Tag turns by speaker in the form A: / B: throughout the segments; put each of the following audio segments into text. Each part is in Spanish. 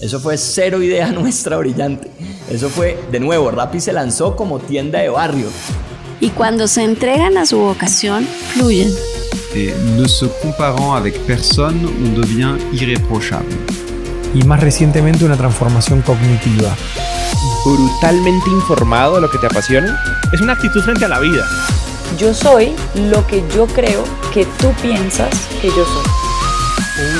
A: Eso fue cero idea nuestra brillante. Eso fue, de nuevo, Rappi se lanzó como tienda de barrio.
B: Y cuando se entregan a su vocación, fluyen.
C: Et ne se comparant avec personne, on devient irréprochable.
D: Y más recientemente una transformación cognitiva.
E: Brutalmente informado de lo que te apasiona. Es una actitud frente a la vida.
F: Yo soy lo que yo creo que tú piensas que yo soy.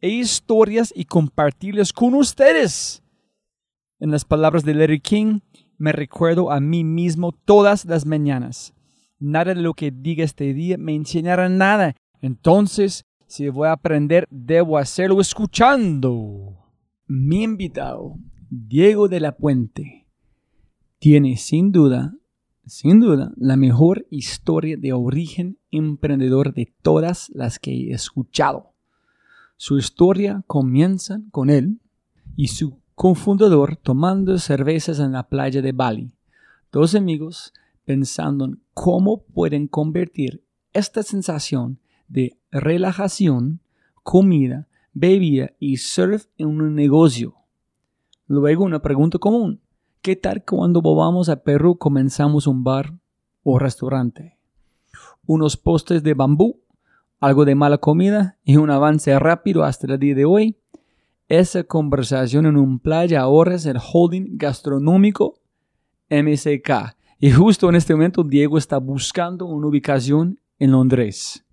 G: e historias y compartirlas con ustedes. En las palabras de Larry King, me recuerdo a mí mismo todas las mañanas. Nada de lo que diga este día me enseñará nada. Entonces, si voy a aprender, debo hacerlo escuchando. Mi invitado, Diego de la Puente, tiene sin duda, sin duda, la mejor historia de origen emprendedor de todas las que he escuchado. Su historia comienza con él y su cofundador tomando cervezas en la playa de Bali. Dos amigos pensando en cómo pueden convertir esta sensación de relajación, comida, bebida y surf en un negocio. Luego una pregunta común. ¿Qué tal cuando vamos a Perú comenzamos un bar o restaurante? Unos postes de bambú, algo de mala comida y un avance rápido hasta el día de hoy esa conversación en un playa ahora es el holding gastronómico MSK. Y justo en este momento Diego está buscando una ubicación en Londres.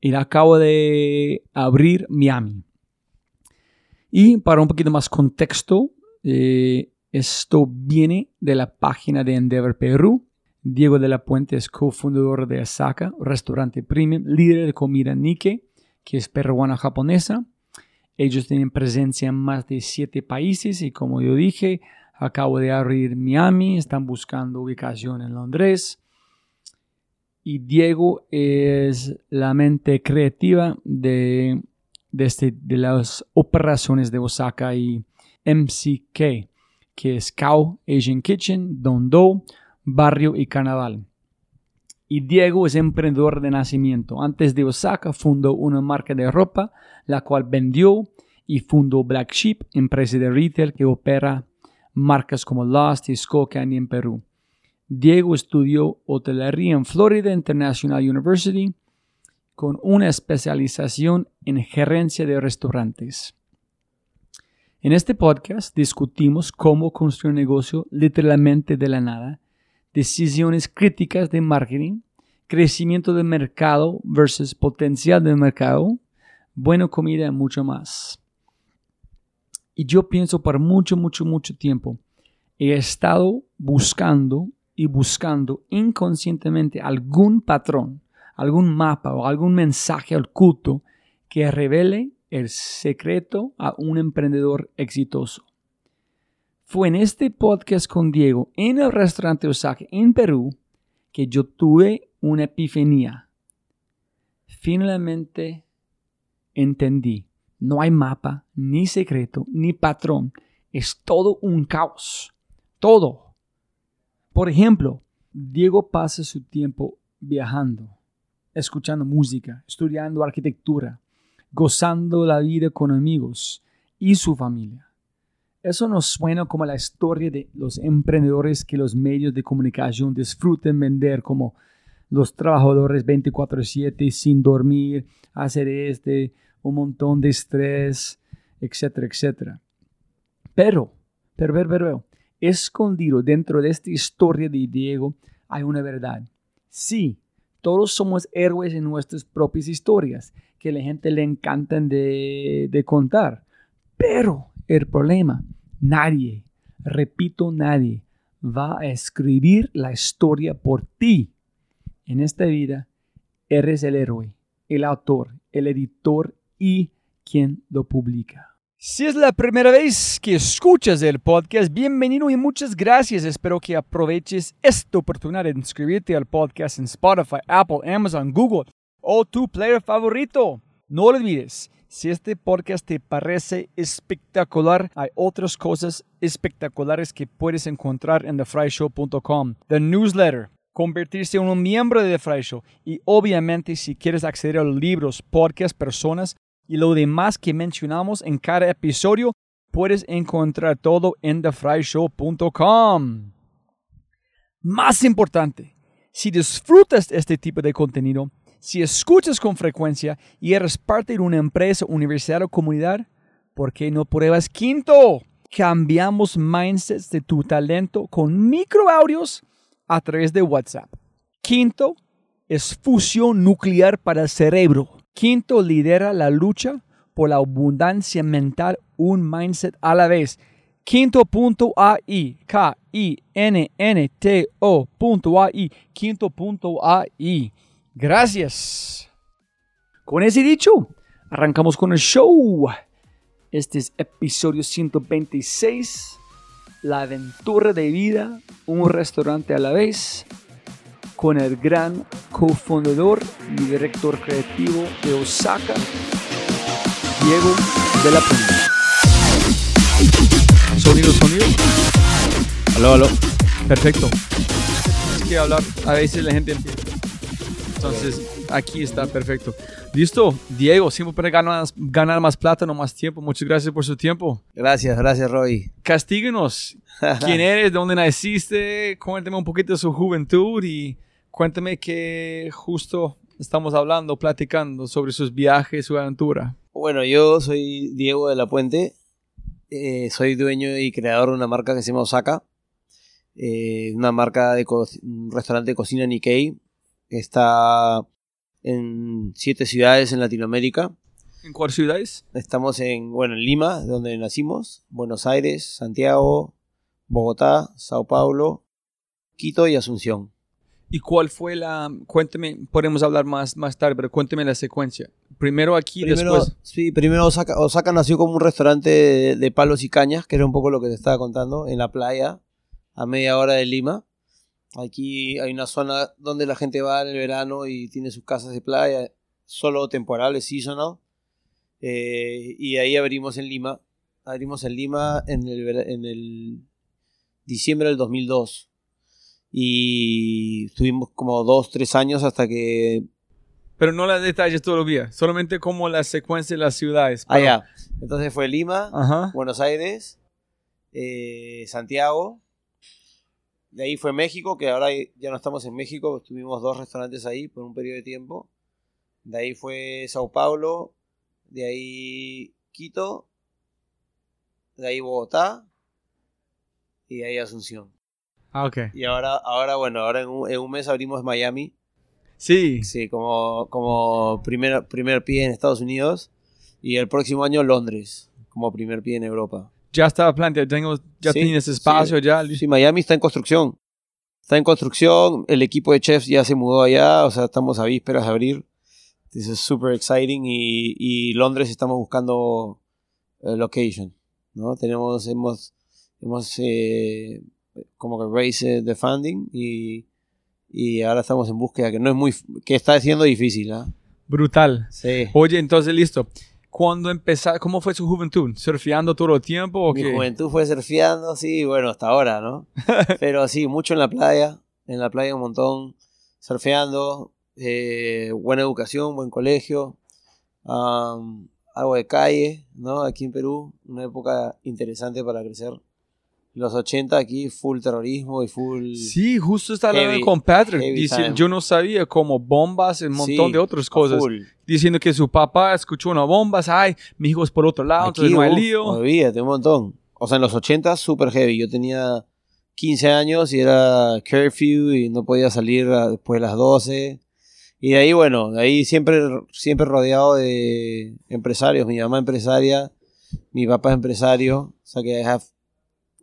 G: Y acabo de abrir Miami. Y para un poquito más contexto, eh, esto viene de la página de Endeavor Perú. Diego de la Puente es cofundador de Asaka, restaurante premium, líder de comida Nike, que es peruana japonesa. Ellos tienen presencia en más de siete países y como yo dije, acabo de abrir Miami, están buscando ubicación en Londres. Y Diego es la mente creativa de, de, este, las operaciones de Osaka y MCK, que es Cow Asian Kitchen, Don Do, Barrio y Carnaval. Y Diego es emprendedor de nacimiento. Antes de Osaka fundó una marca de ropa, la cual vendió y fundó Black Sheep, empresa de retail que opera marcas como Lost y Candy en Perú. Diego estudió hotelería en Florida International University con una especialización en gerencia de restaurantes. En este podcast discutimos cómo construir un negocio literalmente de la nada decisiones críticas de marketing, crecimiento de mercado versus potencial de mercado, buena comida y mucho más. Y yo pienso por mucho, mucho, mucho tiempo, he estado buscando y buscando inconscientemente algún patrón, algún mapa o algún mensaje oculto que revele el secreto a un emprendedor exitoso. Fue en este podcast con Diego en el restaurante Osaka en Perú que yo tuve una epifanía. Finalmente entendí, no hay mapa, ni secreto, ni patrón. Es todo un caos. Todo. Por ejemplo, Diego pasa su tiempo viajando, escuchando música, estudiando arquitectura, gozando la vida con amigos y su familia. Eso nos suena como la historia de los emprendedores que los medios de comunicación disfruten vender, como los trabajadores 24/7 sin dormir, hacer este, un montón de estrés, etcétera, etcétera. Pero, pero, pero, pero, escondido dentro de esta historia de Diego hay una verdad. Sí, todos somos héroes en nuestras propias historias, que la gente le encantan de, de contar. Pero el problema, nadie, repito, nadie va a escribir la historia por ti. En esta vida, eres el héroe, el autor, el editor y quien lo publica. Si es la primera vez que escuchas el podcast, bienvenido y muchas gracias. Espero que aproveches esta oportunidad de inscribirte al podcast en Spotify, Apple, Amazon, Google o tu player favorito. No olvides, si este podcast te parece espectacular, hay otras cosas espectaculares que puedes encontrar en thefryshow.com. The newsletter, convertirse en un miembro de The y obviamente si quieres acceder a los libros, podcasts, personas y lo demás que mencionamos en cada episodio, puedes encontrar todo en thefryshow.com. Más importante, si disfrutas este tipo de contenido, si escuchas con frecuencia y eres parte de una empresa, universidad o comunidad, ¿por qué no pruebas Quinto? Cambiamos mindsets de tu talento con microaudios a través de WhatsApp. Quinto es fusión nuclear para el cerebro. Quinto lidera la lucha por la abundancia mental, un mindset a la vez. Quinto.ai, K-I-N-N-T-O.ai, quinto.ai. Gracias. Con ese dicho, arrancamos con el show. Este es episodio 126, la aventura de vida, un restaurante a la vez, con el gran cofundador y director creativo de Osaka, Diego de la Puente. Sonido, sonido.
E: Aló, aló.
G: Perfecto. Tienes que hablar, a veces la gente entiende. Entonces, aquí está perfecto. Listo, Diego, siempre para ganar, ganar más plata, no más tiempo. Muchas gracias por su tiempo.
H: Gracias, gracias, Roy.
G: Castíguenos. ¿Quién eres? ¿De dónde naciste? Cuéntame un poquito de su juventud y cuéntame que justo estamos hablando, platicando sobre sus viajes, su aventura.
H: Bueno, yo soy Diego de la Puente. Eh, soy dueño y creador de una marca que se llama Osaka. Eh, una marca de un restaurante de cocina Nikkei. Está en siete ciudades en Latinoamérica.
G: ¿En cuáles ciudades?
H: Estamos en, bueno, en Lima, donde nacimos, Buenos Aires, Santiago, Bogotá, Sao Paulo, Quito y Asunción.
G: ¿Y cuál fue la... Cuéntame, podemos hablar más, más tarde, pero cuéntame la secuencia. Primero aquí,
H: Primero,
G: después...
H: sí, primero Osaka, Osaka nació como un restaurante de, de palos y cañas, que era un poco lo que te estaba contando, en la playa, a media hora de Lima. Aquí hay una zona donde la gente va en el verano y tiene sus casas de playa, solo temporales, seasonal. Eh, y ahí abrimos en Lima. Abrimos en Lima en el, en el diciembre del 2002. Y estuvimos como dos, tres años hasta que
G: Pero no las detalles todos los días, solamente como la secuencia de las ciudades.
H: Ah, ya. Entonces fue Lima,
G: Ajá.
H: Buenos Aires, eh, Santiago. De ahí fue México, que ahora ya no estamos en México, tuvimos dos restaurantes ahí por un periodo de tiempo. De ahí fue Sao Paulo, de ahí Quito, de ahí Bogotá y de ahí Asunción.
G: Ah, ok.
H: Y ahora, ahora bueno, ahora en un, en un mes abrimos Miami,
G: Sí.
H: sí, como, como primer, primer pie en Estados Unidos y el próximo año Londres, como primer pie en Europa.
G: Ya estaba planteado, tengo, ya
H: Sí,
G: tienes espacio,
H: sí.
G: ya.
H: Sí, Miami está en construcción. Está en construcción, el equipo de chefs ya se mudó allá, o sea, estamos a vísperas de abrir. This is super exciting y, y Londres estamos buscando eh, location, ¿no? Tenemos, hemos, hemos eh, como que raised the funding y, y ahora estamos en búsqueda, que no es muy, que está siendo difícil, ¿ah?
G: Brutal.
H: Sí.
G: Oye, entonces listo. ¿Cuándo empezaste? ¿Cómo fue su juventud? ¿Surfeando todo el tiempo o
H: Mi
G: qué?
H: juventud fue surfeando, sí, bueno, hasta ahora, ¿no? Pero sí, mucho en la playa, en la playa un montón, surfeando, eh, buena educación, buen colegio, am, algo de calle, ¿no? Aquí en Perú, una época interesante para crecer. Los 80 aquí, full terrorismo y full...
G: Sí, justo estaba hablando
H: Heavy-
G: con Patrick. diciendo- yo no sabía como bombas, un montón
H: Sí,
G: de otras cosas.
H: full.
G: Diciendo que su papá escuchó una bomba, ay, mi hijo es por otro lado,
H: Aquí,
G: entonces no hay lío.
H: Olvídate, un montón. O sea, en los 80 súper heavy. Yo tenía 15 años y era curfew y no podía salir después de las 12. Y de ahí, bueno, de ahí siempre, siempre rodeado de empresarios. Mi mamá empresaria, mi papá empresario. O sea que I have-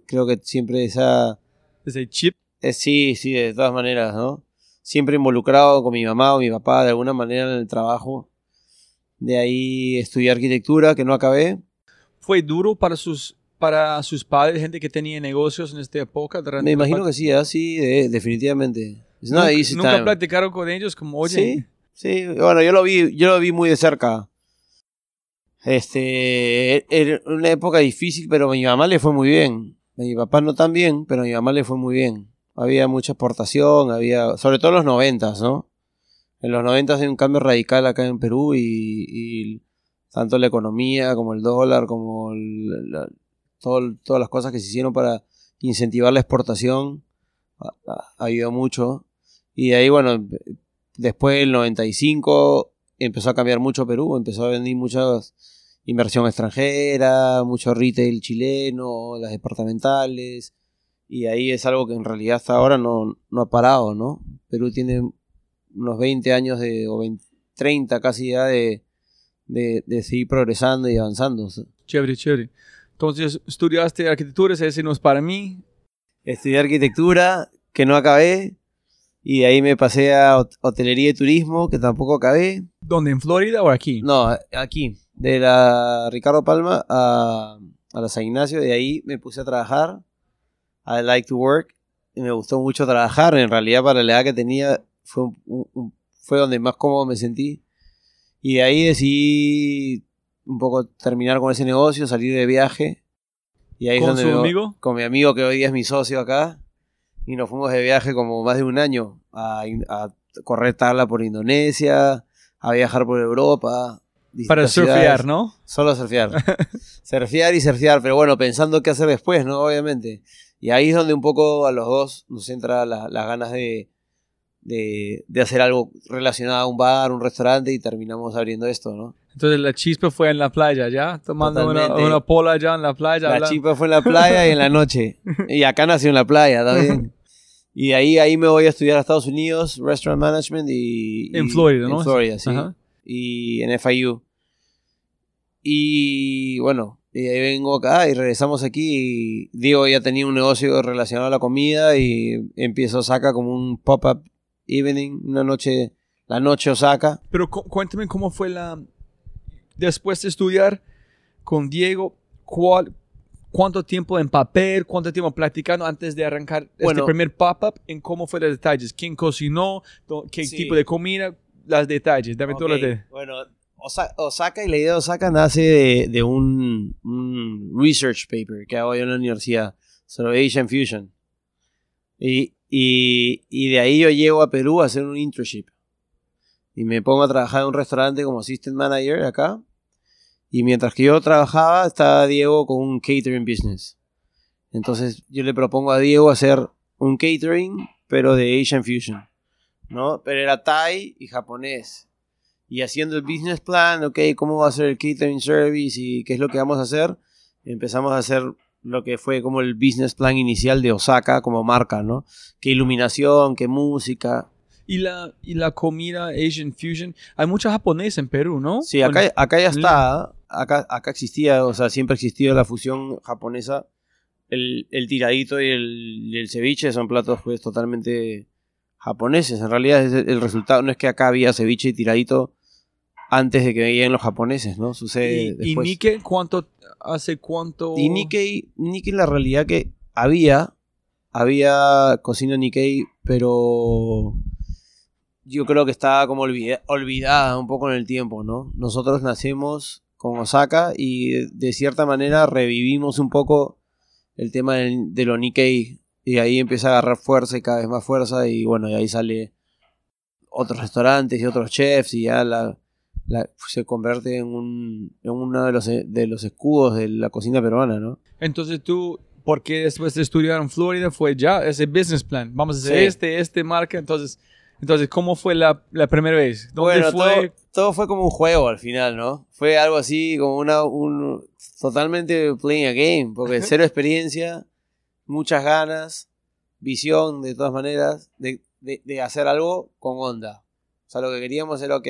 H: creo que siempre esa...
G: Ese chip.
H: eh, sí, sí, de todas maneras, ¿no? Siempre involucrado con mi mamá o mi papá de alguna manera en el trabajo. De ahí estudié arquitectura, que no acabé.
G: fue duro para sus, para sus padres, gente que tenía negocios en esta época.
H: Me imagino que sí, así, de- definitivamente.
G: Nunca, nunca platicaron con ellos como, oye,
H: Sí, sí. Bueno, yo lo vi, yo lo vi muy de cerca. Este, era una época difícil, pero a mi mamá le fue muy bien. A mi papá no tan bien, pero a mi mamá le fue muy bien. Había mucha exportación, había, sobre todo en los noventas, ¿no? En los noventas hay un cambio radical acá en Perú y, tanto la economía como el dólar, como el- todas las cosas que se hicieron para incentivar la exportación, ayudó mucho. Y de ahí, bueno, después del 95 empezó a cambiar mucho Perú, empezó a venir mucha inversión extranjera, mucho retail chileno, las departamentales, y ahí es algo que en realidad hasta ahora no, no ha parado, ¿no? Perú tiene unos 20 años de, o 20, 30 casi ya de, de, de seguir progresando y avanzando.
G: chévere, chévere. Entonces, estudiaste arquitectura, ese no es para mí.
H: Estudié arquitectura, que no acabé, y de ahí me pasé a hot- hotelería y turismo, que tampoco acabé.
G: ¿Dónde? ¿En Florida o aquí?
H: No, aquí, de la Ricardo Palma a, a la San Ignacio, de ahí me puse a trabajar. I like to work. Y me gustó mucho trabajar. En realidad, para la edad que tenía, fue, un- fue donde más cómodo me sentí. Y de ahí decidí un poco terminar con ese negocio, salir de viaje. Y ahí es
G: ¿Con
H: donde
G: su
H: me-
G: amigo?
H: Con mi amigo que hoy día es mi socio acá. Y nos fuimos de viaje como más de un año a, a correr tabla por Indonesia, a viajar por Europa.
G: Para surfear,
H: ciudades.
G: ¿no?
H: Solo surfear. surfear y surfear, pero bueno, pensando qué hacer después, ¿no? Obviamente. Y ahí es donde un poco a los dos nos entra la- las ganas de, de, de hacer algo relacionado a un bar, un restaurante y terminamos abriendo esto, ¿no?
G: Entonces la chispa fue en la playa, ¿ya? Tomando una, una pola allá en la playa.
H: La
G: hablando.
H: chipa fue en la playa y en la noche. Y acá nació en la playa también. Y de ahí, ahí me voy a estudiar a Estados Unidos, Restaurant Management y...
G: En
H: y-
G: Florida, ¿no?
H: En Florida, sí.
G: Ajá.
H: Y en FIU. Y bueno, y ahí vengo acá y regresamos aquí. Y Diego ya tenía un negocio relacionado a la comida y empiezo Osaka como un pop-up evening, una noche, la noche Osaka.
G: Pero cu- cuéntame cómo fue la... Después de estudiar con Diego, ¿cuál, ¿cuánto tiempo en papel, cuánto tiempo practicando antes de arrancar este
H: Bueno.
G: primer pop-up? ¿En cómo fue los detalles? ¿Quién cocinó? ¿Qué
H: Sí.
G: tipo de comida? Los detalles. Dame todos los detalles.
H: Bueno, Osa- Osaka y la idea de Osaka nace de, de un, un research paper que hago yo en la universidad sobre Asian Fusion. Y, y, y de ahí yo llego a Perú a hacer un internship. Y me pongo a trabajar en un restaurante como assistant manager acá. Y mientras que yo trabajaba, estaba Diego con un catering business. Entonces yo le propongo a Diego hacer un catering, pero de Asian Fusion. ¿No? Pero era Thai y japonés y haciendo el business plan, ok, cómo va a ser el catering service y qué es lo que vamos a hacer, empezamos a hacer lo que fue como el business plan inicial de Osaka como marca, ¿no? Qué iluminación, qué música.
G: Y la, y la comida Asian Fusion. Hay mucha japonesa en Perú, ¿no?
H: Sí, acá,
G: Bueno,
H: acá ya está, acá, acá existía, o sea, siempre ha existido la fusión japonesa. El, el tiradito y el, el ceviche son platos pues totalmente japoneses. En realidad el resultado, no es que acá había ceviche y tiradito antes de que lleguen los japoneses, ¿no? Sucede
G: y, y. Nike, ¿cuánto, hace cuánto?
H: Y Nikkei, Nikkei la realidad que había, había cocina Nikkei, pero yo creo que estaba como olvida- olvidada un poco en el tiempo, ¿no? Nosotros nacemos con Osaka y de, de cierta manera revivimos un poco el tema del- de, lo Nikkei y ahí empieza a agarrar fuerza y cada vez más fuerza y bueno, y ahí sale otros restaurantes y otros chefs y ya la, la- se convierte en, un, en uno de los, de los escudos de la cocina peruana, ¿no?
G: Entonces tú, ¿por qué después de estudiar en Florida fue ya ese business plan? Vamos a hacer
H: Sí.
G: este, este marca. Entonces, entonces ¿cómo fue la, la primera vez? ¿Dónde
H: Bueno,
G: fue?
H: Todo, todo fue como un juego al final, ¿no? Fue algo así como una un totalmente playing a game, porque cero experiencia, muchas ganas, visión de todas maneras de, de- de hacer algo con onda. O sea, lo que queríamos era, ok,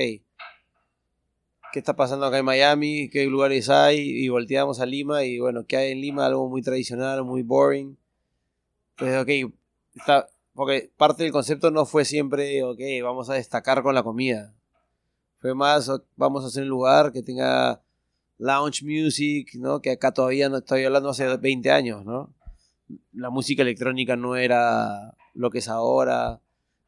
H: ¿qué está pasando acá en Miami? ¿Qué lugares hay? Y volteamos a Lima y bueno, ¿qué hay en Lima? Algo muy tradicional, muy boring. Entonces, ok, está, porque parte del concepto no fue siempre, ok, vamos a destacar con la comida. Fue más, vamos a hacer un lugar que tenga lounge music, ¿no? Que acá todavía no estoy hablando hace 20 años, ¿no? La música electrónica no era lo que es ahora.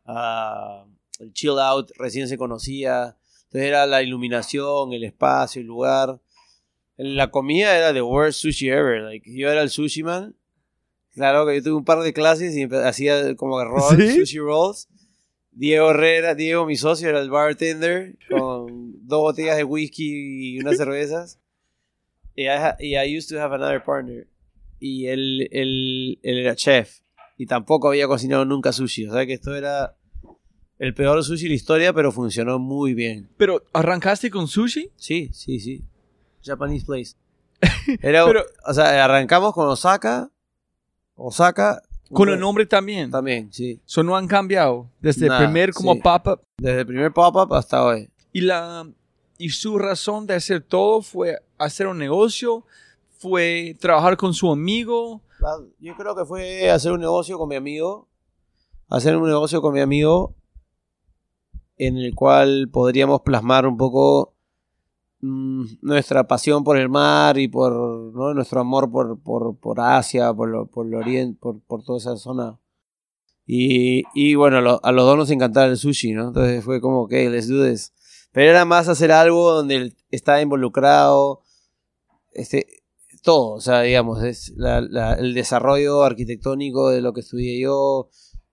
H: ah, el chill out recién se conocía. Entonces era la iluminación, el espacio, el lugar. La comida era the worst sushi ever. Like, yo era el sushi man. Claro que yo tuve un par de clases y hacía como rolls,
G: ¿Sí?
H: sushi rolls. Diego Herrera, Diego, mi socio, era el bartender con dos botellas de whisky y unas cervezas. Y I, y I used to have another partner. Y él, él, él era chef. Y tampoco había cocinado nunca sushi. O sea que esto era el peor sushi de la historia, pero funcionó muy bien.
G: Pero, ¿arrancaste con sushi?
H: Sí, sí, sí. Japanese place. Era,
G: Pero-
H: o sea, arrancamos con Osaka. Osaka.
G: Con el nombre también.
H: También, sí.
G: Eso no han cambiado. Desde el primer como
H: sí.
G: pop-up.
H: Desde el primer pop-up hasta hoy.
G: Y, la, y su razón de hacer todo fue hacer un negocio, fue trabajar con su amigo.
H: La- Yo creo que fue hacer un negocio con mi amigo. Hacer un negocio con mi amigo en el cual podríamos plasmar un poco mm, nuestra pasión por el mar y por ¿no? nuestro amor por, por, por Asia, por, lo- por el Oriente, por, por toda esa zona. Y, bueno, a los dos nos encantaba el sushi, ¿no? Entonces fue como, ok, let's do this. Pero era más hacer algo donde estaba involucrado, este, todo, o sea, digamos, el desarrollo arquitectónico de lo que estudié yo.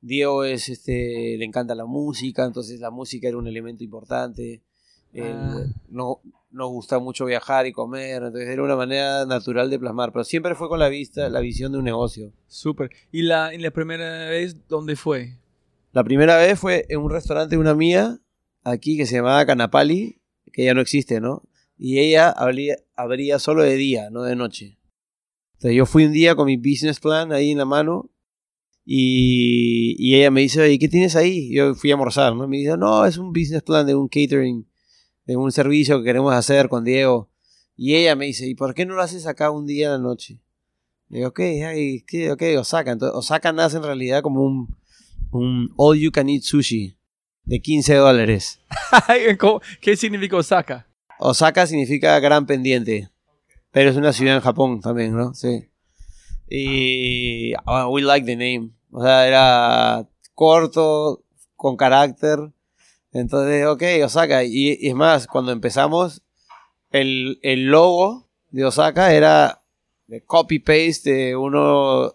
H: Diego es, este, le encanta la música, entonces la música era un elemento importante. Él,
G: Ah.
H: no, nos gusta mucho viajar y comer, entonces era una manera natural de plasmar, pero siempre fue con la vista, la visión de un negocio.
G: Súper. ¿Y la, y la primera vez dónde fue?
H: La primera vez fue en un restaurante de una mía, aquí, que se llamaba Canapali, que ya no existe, ¿no? Y ella abría, abría solo de día, no de noche. Entonces yo fui un día con mi business plan ahí en la mano y, y ella me dice, ¿y qué tienes ahí? Yo fui a almorzar, ¿no? Me dice, no, es un business plan de un catering, de un servicio que queremos hacer con Diego. Y ella me dice, ¿y por qué no lo haces acá un día en la noche? Le digo, ok, ay, ok, Osaka. Entonces, Osaka nace en realidad como un, un all you can eat sushi de 15 dólares.
G: ¿Cómo- ¿Qué significa Osaka?
H: Osaka significa gran pendiente, pero es una ciudad en Japón también, ¿no? Sí. Y ah, we like the name. O sea, era corto, con carácter. Entonces, ok, Osaka. Y, y es más, cuando empezamos, el, el logo de Osaka era de copy-paste de uno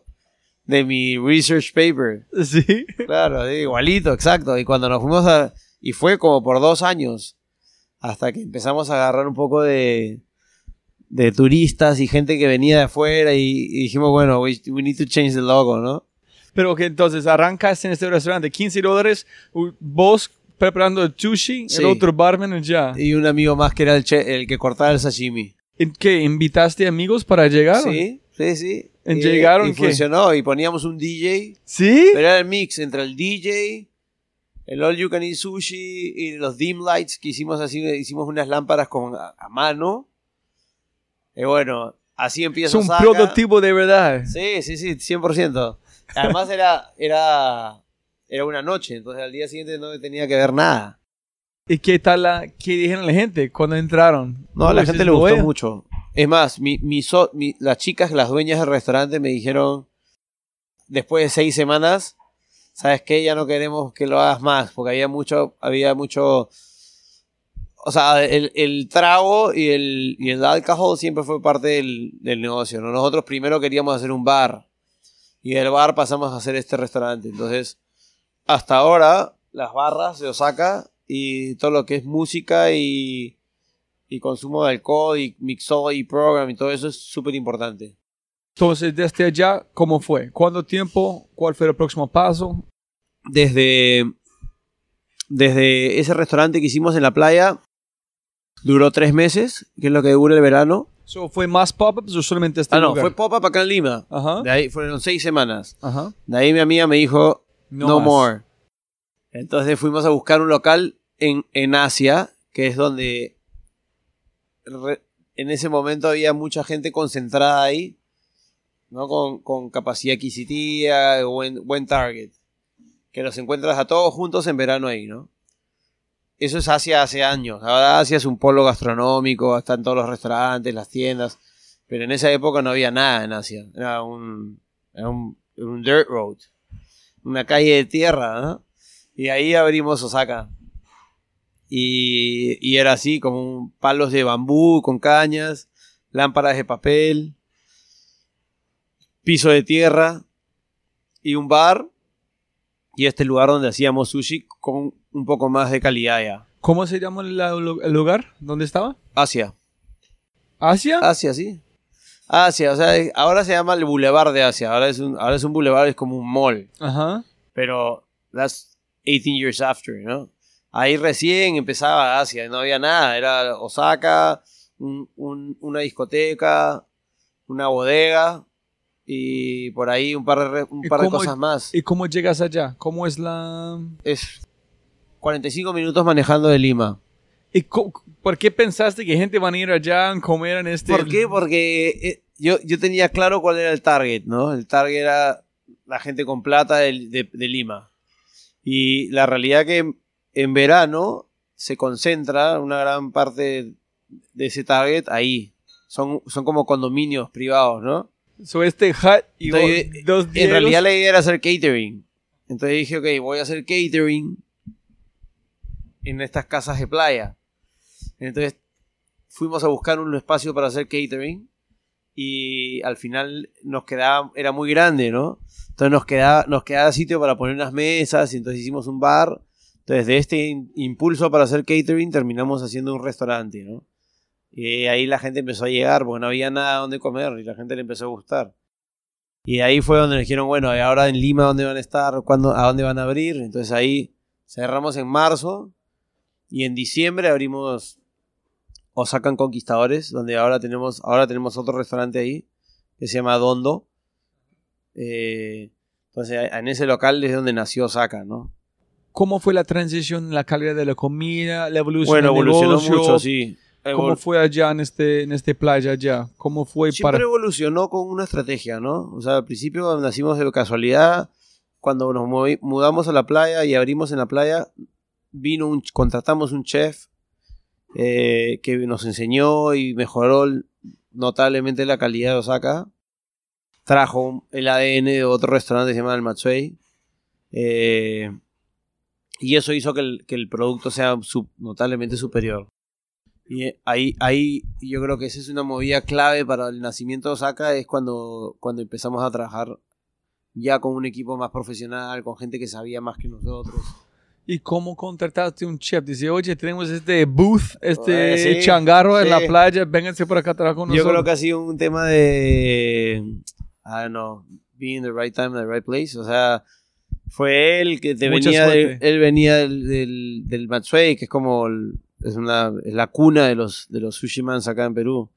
H: de mi research paper.
G: Sí.
H: Claro, igualito, exacto. Y cuando nos fuimos a... Y fue como por dos años, hasta que empezamos a agarrar un poco de, de turistas y gente que venía de afuera y, y dijimos, bueno, we, we need to change the logo, ¿no?
G: Pero que entonces arrancas en este restaurante 15 dólares, vos preparando el sushi,
H: Sí.
G: el otro barman ya.
H: Y un amigo más que era el, che- el que cortaba el sashimi.
G: ¿En qué? ¿Invitaste amigos para llegar?
H: Sí, sí, sí.
G: ¿En
H: Y-
G: llegaron
H: y
G: qué?
H: funcionó y poníamos un DJ,
G: ¿Sí?
H: pero era el mix entre el DJ, el All You Can Eat Sushi y los dim lights que hicimos así, hicimos unas lámparas con, a, a mano. Y bueno, así empieza
G: Es un
H: Osaka.
G: prototipo de verdad.
H: Sí, sí, sí, 100%. Además era, era, era una noche, entonces al día siguiente no tenía que ver nada.
G: ¿Y qué tal la, qué dijeron la gente cuando entraron?
H: No, a la gente le gustó mucho. Es más, mi, mi so- mi- las chicas, las dueñas del restaurante me dijeron, después de seis semanas, ¿sabes qué? Ya no queremos que lo hagas más, porque había mucho, había mucho... O sea, el, el trago y el, y el alcohol siempre fue parte del, del negocio. ¿no? Nosotros primero queríamos hacer un bar. Y del bar pasamos a hacer este restaurante. Entonces, hasta ahora, las barras de Osaka y todo lo que es música y, y consumo de alcohol y mixo y program y todo eso es súper importante.
G: Entonces, desde allá, ¿cómo fue? ¿Cuánto tiempo? ¿Cuál fue el próximo paso?
H: Desde, desde ese restaurante que hicimos en la playa, duró tres meses, que es lo que dura el verano.
G: So, ¿Fue más pop-ups o solamente este
H: ah, no,
G: lugar?
H: fue pop-up acá en Lima.
G: Ajá,
H: De ahí fueron seis semanas.
G: ajá.
H: De ahí mi amiga me dijo, no, more. Entonces fuimos a buscar un local en, en Asia, que es donde re- en ese momento había mucha gente concentrada ahí, ¿no? Con, con capacidad adquisitiva, buen, buen target. Que los encuentras a todos juntos en verano ahí, ¿no? Eso es Asia hace años. Ahora Asia es un polo gastronómico, están todos los restaurantes, las tiendas. Pero en esa época no había nada en Asia. Era un, era un, dirt road. Una calle de tierra. Y ahí abrimos Osaka. Y, era así, como palos de bambú con cañas, lámparas de papel, piso de tierra y un bar. Y este lugar donde hacíamos sushi con un poco más de calidad ya.
G: ¿Cómo se llama el, el lugar? ¿Dónde estaba?
H: Asia.
G: ¿Asia?
H: Asia, sí. Asia, o sea, es- ahora se llama el Boulevard de Asia. Ahora es un, ahora es un boulevard, es como un mall.
G: Ajá.
H: Pero that's 18 years after, ¿no? Ahí recién empezaba Asia, no había nada. Era Osaka, un- un- una discoteca, una bodega y por ahí un par de, un
G: ¿Y
H: par de
G: cómo-
H: cosas más.
G: ¿Y cómo llegas allá? ¿Cómo es la...?
H: Es 45 minutos manejando de Lima.
G: ¿Y por qué pensaste que gente van a ir allá a comer en este...?
H: ¿Por qué? Porque eh, yo, yo tenía claro cuál era el target, ¿no? El target era la gente con plata de, de- de Lima. Y la realidad que en verano se concentra una gran parte de ese target ahí. Son, son como condominios privados, ¿no?
G: So este hut y
H: Entonces,
G: dos
H: En realidad la idea era hacer catering. Entonces dije, ok, voy a hacer catering en estas casas de playa. Entonces fuimos a buscar un espacio para hacer catering y al final nos quedaba, era muy grande, ¿no? Entonces nos quedaba, nos quedaba sitio para poner unas mesas y entonces hicimos un bar. Entonces de este in- impulso para hacer catering terminamos haciendo un restaurante, ¿no? Y ahí la gente empezó a llegar porque no había nada donde comer y la gente le empezó a gustar. Y ahí fue donde nos dijeron, bueno, ¿y ahora en Lima dónde van a estar? ¿Cuándo, ¿A dónde van a abrir? Entonces ahí cerramos en marzo y en diciembre abrimos Osakan Conquistadores, donde ahora tenemos, ahora tenemos otro restaurante ahí que se llama Dondo. Eh, entonces en ese local es donde nació Osaka, ¿no?
G: ¿Cómo fue la transición en la calidad de la comida, la evolución
H: Bueno,
G: del
H: evolucionó
G: negocio?
H: mucho, sí.
G: ¿Cómo fue allá en este, en este playa allá? ¿Cómo fue
H: Siempre
G: para...?
H: evolucionó con una estrategia, ¿no? O sea, al principio nacimos de casualidad. Cuando nos mudamos a la playa y abrimos en la playa, vino un, contratamos un chef eh, que nos enseñó y mejoró notablemente la calidad de Osaka. Trajo el ADN de otro restaurante que se llama el Matsuei. Eh, y eso hizo que el, que el producto sea su- notablemente superior. Y eh, ahí, ahí yo creo que esa es una movida clave para el nacimiento de Osaka, es cuando, cuando empezamos a trabajar ya con un equipo más profesional, con gente que sabía más que nosotros.
G: ¿Y cómo contrataste un chef? Dice, oye, tenemos este booth, este
H: Eh, sí,
G: changarro en
H: sí.
G: la playa, vénganse por acá a trabajar con
H: Yo
G: nosotros.
H: creo que ha sido un tema de, I don't know, being in the right time, in the right place. O sea, fue él que te
G: Mucha
H: venía, de- él venía del, del, del Matsuei, que es como el- es una es la cuna de los de los sushimans acá en Perú.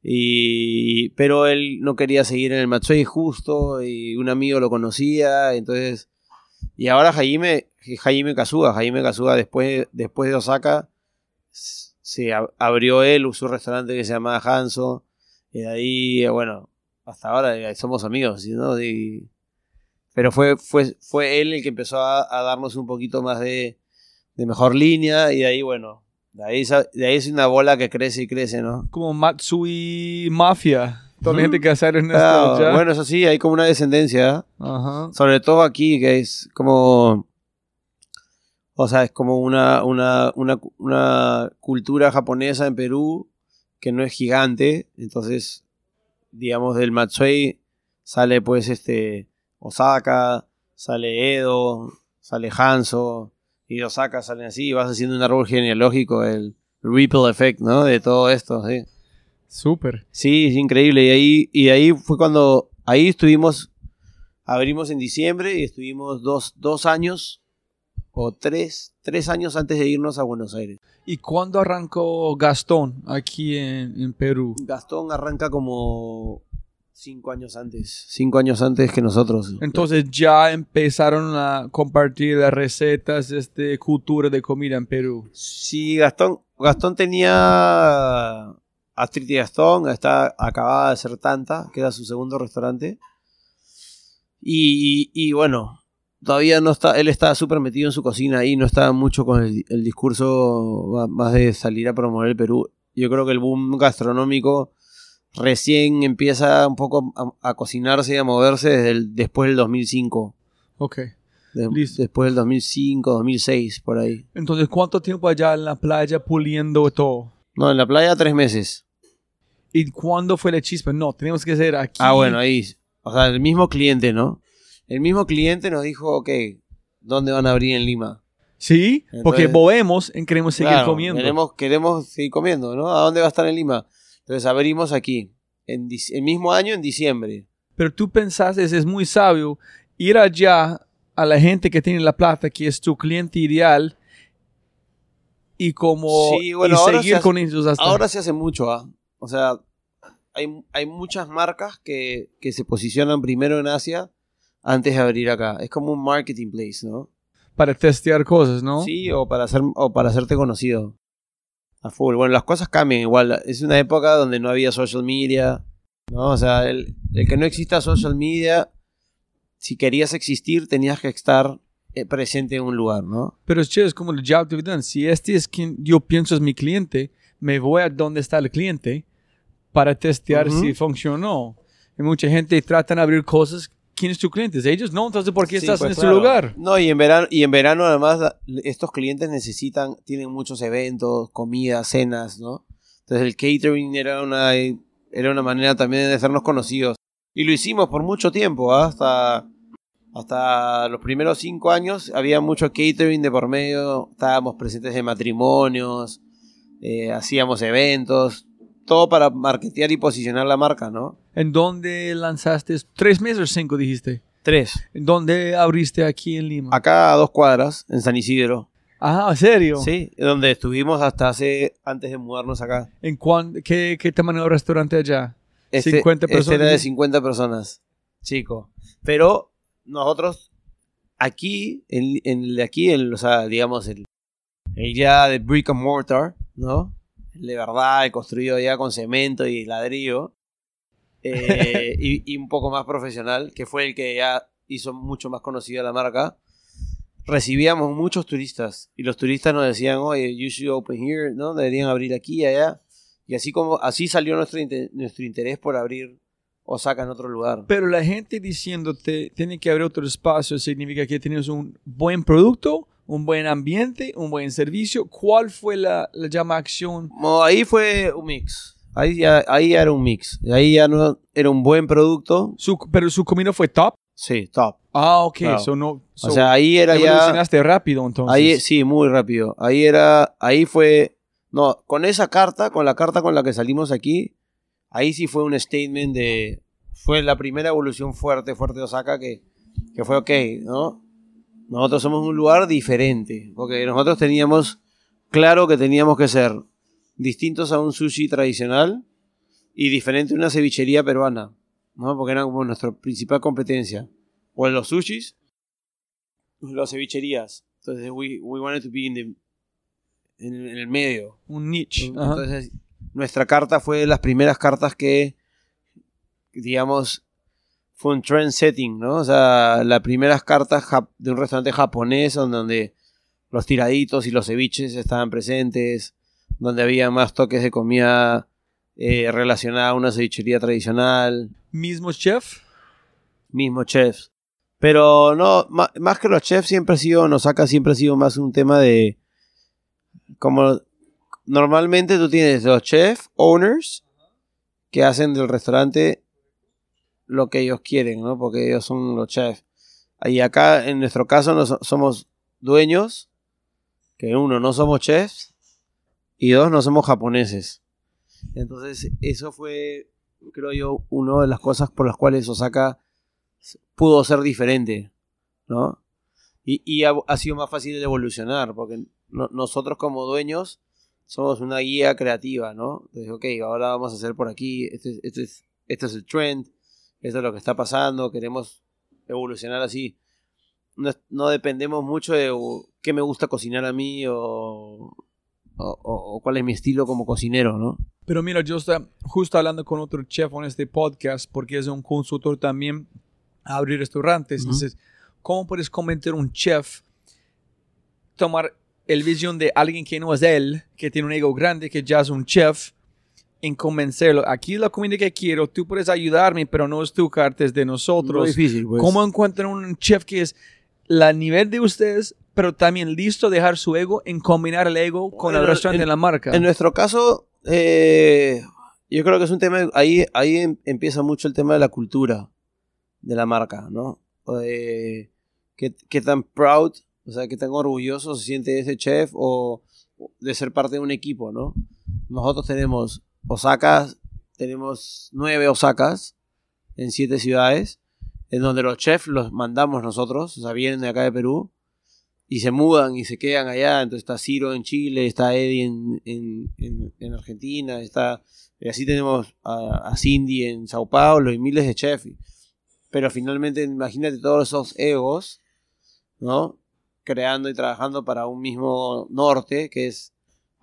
H: Y pero él no quería seguir en el Matsuei justo y un amigo lo conocía, entonces y ahora Jaime Jaime Kazuga, Jaime Kazuga después después de Osaka se ab- abrió él su restaurante que se llamaba Hanso y de ahí bueno, hasta ahora eh, somos amigos, ¿no? Y- pero fue, fue, fue él el que empezó a, darnos un poquito más de, de mejor línea y de ahí, bueno, de ahí, de ahí es una bola que crece y crece, ¿no?
G: Como Matsui Mafia. Toda la gente que hace en esto
H: Ah, bueno, eso sí, hay como una descendencia.
G: Ajá.
H: sobre todo aquí, que es como... O sea, es como una, una, una, una cultura japonesa en Perú que no es gigante. Entonces, digamos, del Matsuei sale pues este Osaka, sale Edo, sale Hanzo, y Osaka salen así, y vas haciendo un árbol genealógico, el ripple effect, ¿no? De todo esto, sí.
G: Súper.
H: Sí, es increíble. Y ahí, y ahí fue cuando, ahí estuvimos, abrimos en diciembre y estuvimos dos, dos años o tres, tres años antes de irnos a Buenos Aires.
G: ¿Y cuándo arrancó Gastón aquí en, en Perú?
H: Gastón arranca como cinco años antes, cinco años antes que nosotros.
G: Entonces ya empezaron a compartir las recetas, este, cultura de comida en Perú.
H: Sí, Gastón, Gastón tenía Astrid y Gastón, está acababa de ser Tanta, que era su segundo restaurante. Y, y bueno, todavía no está, él estaba súper metido en su cocina ahí, no estaba mucho con el, el discurso más de salir a promover el Perú. Yo creo que el boom gastronómico recién empieza un poco a, a cocinarse y a moverse desde el- después del 2005.
G: Ok.
H: De- después del 2005, 2006, por ahí.
G: Entonces, ¿cuánto tiempo allá en la playa puliendo todo?
H: No, en la playa tres meses.
G: ¿Y cuándo fue la chispa? No, tenemos que hacer aquí.
H: Ah, bueno, ahí. O sea, el mismo cliente, ¿no? El mismo cliente nos dijo, ok, ¿dónde van a abrir en Lima?
G: Sí, porque
H: Entonces-
G: volvemos y queremos seguir
H: Claro,
G: comiendo.
H: Queremos, queremos seguir comiendo, ¿no? ¿A dónde va a estar en Lima? Entonces abrimos aquí. En el mismo año, en diciembre.
G: Pero tú pensaste, es muy sabio, ir allá a la gente que tiene la plata, que es tu cliente ideal, y como
H: Sí, bueno,
G: y seguir
H: hace-
G: con ellos hasta...
H: Ahora se hace mucho, ¿ah? O sea, hay, hay muchas marcas que, que se posicionan primero en Asia antes de abrir acá. Es como un marketing place, ¿no?
G: para testear cosas, ¿no?
H: Sí, o para, hacer, o para hacerte conocido. A full. Bueno, las cosas cambian igual. Es una época donde no había social media. ¿no? O sea, el, el que no exista social media, si querías existir, tenías que estar eh, presente en un lugar, ¿no?
G: Pero es es como el job dividend. Si este es quien yo pienso es mi cliente, me voy a donde está el cliente para testear si funcionó. Y mucha gente trata de abrir cosas. ¿Quién es tu cliente? Ellos no, entonces ¿por qué
H: Sí,
G: estás
H: pues,
G: en este
H: claro.
G: lugar?
H: No, y en verano, y en verano además estos clientes necesitan, tienen muchos eventos, comidas, cenas, ¿no? Entonces el catering era una, era una manera también de hacernos conocidos. Y lo hicimos por mucho tiempo, ¿ah? hasta, hasta los primeros cinco años había mucho catering de por medio, estábamos presentes en matrimonios, eh, hacíamos eventos, todo para marketear y posicionar la marca, ¿no?
G: ¿En dónde lanzaste? ¿Tres meses o cinco dijiste?
H: Tres.
G: ¿En dónde abriste aquí en Lima?
H: Acá a dos cuadras, en San Isidro.
G: Ah, ¿en serio?
H: Sí, donde estuvimos hasta hace, antes de mudarnos acá.
G: ¿En cuán- qué, qué tamaño de restaurante allá?
H: Este,
G: 50
H: este
G: personas.
H: era de 50 personas, chico. Pero nosotros aquí, en, en el de aquí, el, o sea, digamos, el, el ya de brick and mortar, ¿no? De verdad, construido ya con cemento y ladrillo. eh, y, y un poco más profesional, que fue el que ya hizo mucho más conocida la marca. Recibíamos muchos turistas y los turistas nos decían, oye, you should open here, ¿no? Deberían abrir aquí y allá. Y así como así salió nuestro, inte- nuestro interés por abrir Osaka en otro lugar.
G: Pero la gente diciéndote tiene que abrir otro espacio significa que tienes un buen producto, un buen ambiente, un buen servicio. ¿Cuál fue la, la llama acción?
H: Ahí fue un mix. Ahí ya, ahí ya era un mix. Ahí ya no era un buen producto.
G: Su, pero su comida fue top.
H: Sí, top.
G: Ah, ok.
H: Claro.
G: So no, so
H: o sea, ahí era ya.
G: evolucionaste rápido entonces.
H: Ahí sí, muy rápido. Ahí era, ahí fue, no, con esa carta, con la carta con la que salimos aquí, ahí sí fue un statement de, fue la primera evolución fuerte, fuerte de Osaka que, que fue ok, ¿no? Nosotros somos un lugar diferente, porque nosotros teníamos claro que teníamos que ser distintos a un sushi tradicional y diferente a una cevichería peruana, ¿no? Porque era como nuestra principal competencia. O en los sushis, las cevicherías. Entonces, we, we wanted to be in the, en, en el medio.
G: Un niche. Ajá.
H: Entonces, nuestra carta fue de las primeras cartas que, digamos, fue un trend setting, ¿no? O sea, las primeras cartas de un restaurante japonés donde los tiraditos y los ceviches estaban presentes, donde había más toques de comida eh, relacionada a una cevichería tradicional,
G: Mismo chef.
H: mismo chefs. Pero no, más que los chefs siempre ha sido, Nosaka siempre ha sido más un tema de como normalmente tú tienes los chef owners que hacen del restaurante lo que ellos quieren, ¿no? Porque ellos son los chefs. Y acá, en nuestro caso, nos, somos dueños, que uno, no somos chefs, y dos, no somos japoneses. Entonces, eso fue, creo yo, una de las cosas por las cuales Osaka pudo ser diferente, ¿no? Y, y ha, sido más fácil de evolucionar, porque no- nosotros como dueños somos una guía creativa, ¿no? Entonces, ok, ahora vamos a hacer por aquí, este, este es, este es el trend, esto es lo que está pasando, queremos evolucionar así. No, dependemos mucho de uh, qué me gusta cocinar a mí o, o- cuál es mi estilo como cocinero, ¿no?
G: Pero mira, yo estaba justo hablando con otro chef en este podcast porque es un consultor tambre a abrir restaurantes.
H: Ujú.
G: Entonces, ¿cómo puedes convencer a un chef tomar el visión de alguien que no es él, que tiene un ego grande, que ya es un chef, en convencerlo? Aquí es la comida que quiero, tú puedes ayudarme, pero no es tu carta, es de nosotros.
H: Muy difícil, pues.
G: ¿Cómo encuentran un chef que es la nivel de ustedes, pero también listo a dejar su ego en combinar el ego con
H: Bueno,
G: el restaurante
H: en-
G: de la marca?
H: En nuestro caso, eh, yo creo que es un tema, ahí, ahí em- empieza mucho el tema de la cultura de la marca, ¿no? De qué, qué tan proud, o sea, qué tan orgulloso se siente ese chef o de ser parte de un equipo, ¿no? Nosotros tenemos Osakas, tenemos nueve Osakas en siete ciudades, en donde los chefs los mandamos nosotros, o sea, vienen de acá de Perú, y se mudan y se quedan allá. Entonces está Ciro en Chile, está Eddie en, en, en- en Argentina, está. Y así tenemos a, a Cindy en Sao Paulo y miles de chefs. Pero finalmente, imagínate todos esos egos, ¿no? Creando y trabajando para un mismo norte, que es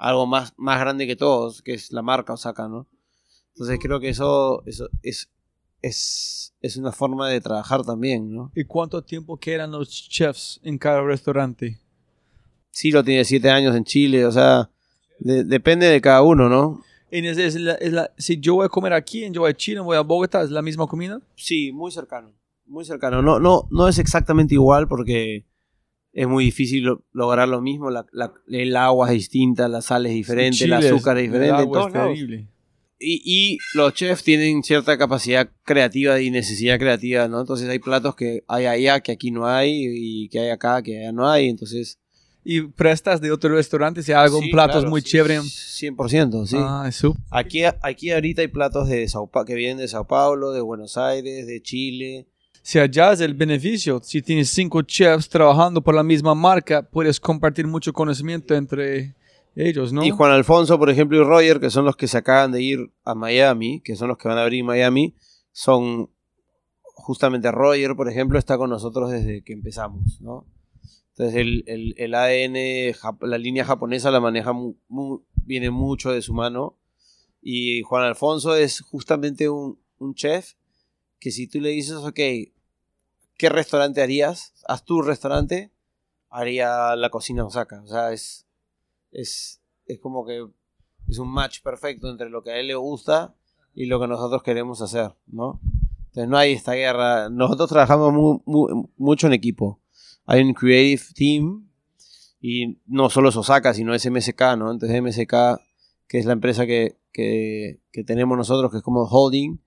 H: algo más, más grande que todos, que es la marca Osaka, ¿no? Entonces creo que eso, eso es, es, es una forma de trabajar también, ¿no?
G: ¿Y cuánto tiempo quedan los chefs en cada restaurante?
H: Ciro tiene siete años en Chile, o sea, de- depende de cada uno, ¿no?
G: Es- es la- es la- si yo voy a comer aquí, en yo voy a Chile, voy a Bogotá, ¿es la misma comida?
H: Sí, muy cercano, muy cercano. No, no, no es exactamente igual porque es muy difícil lo- lograr lo mismo. La- la- el agua es distinta, la sal es diferente, el azúcar es
G: el
H: diferente. en
G: agua
H: todos
G: es
H: lados. Y, y los chefs tienen cierta capacidad creativa y necesidad creativa, ¿no? Entonces hay platos que hay allá que aquí no hay y que hay acá que allá no hay. Entonces,
G: ¿Y prestas de otro restaurante si hay algún
H: Sí,
G: platos
H: claro,
G: muy
H: sí,
G: chévere?
H: 100%, sí.
G: Ah, eso.
H: Aquí, aquí ahorita hay platos de Sao Pa- que vienen de Sao Paulo, de Buenos Aires, de Chile.
G: Si allá es el beneficio, si tienes cinco chefs trabajando por la misma marca, puedes compartir mucho conocimiento entre ellos, ¿no?
H: Y Juan Alfonso, por ejemplo, y Roger, que son los que se acaban de ir a Miami, que son los que van a abrir Miami, son justamente Roger, por ejemplo, está con nosotros desde que empezamos, ¿no? Entonces el, el, el ADN, la línea japonesa la maneja, viene mucho de su mano. Y Juan Alfonso es justamente un, un chef que si tú le dices, ok, ¿qué restaurante harías? Haz tu restaurante, haría la cocina Osaka. O sea, es, es, es como que es un match perfecto entre lo que a él le gusta y lo que nosotros queremos hacer, ¿no? Entonces no hay esta guerra. Nosotros trabajamos mu- mu- mucho en equipo. Hay un creative team y no solo es Osaka, sino es MSK, ¿no? Entonces MSK, que es la empresa que, que tenemos nosotros, que es como holding,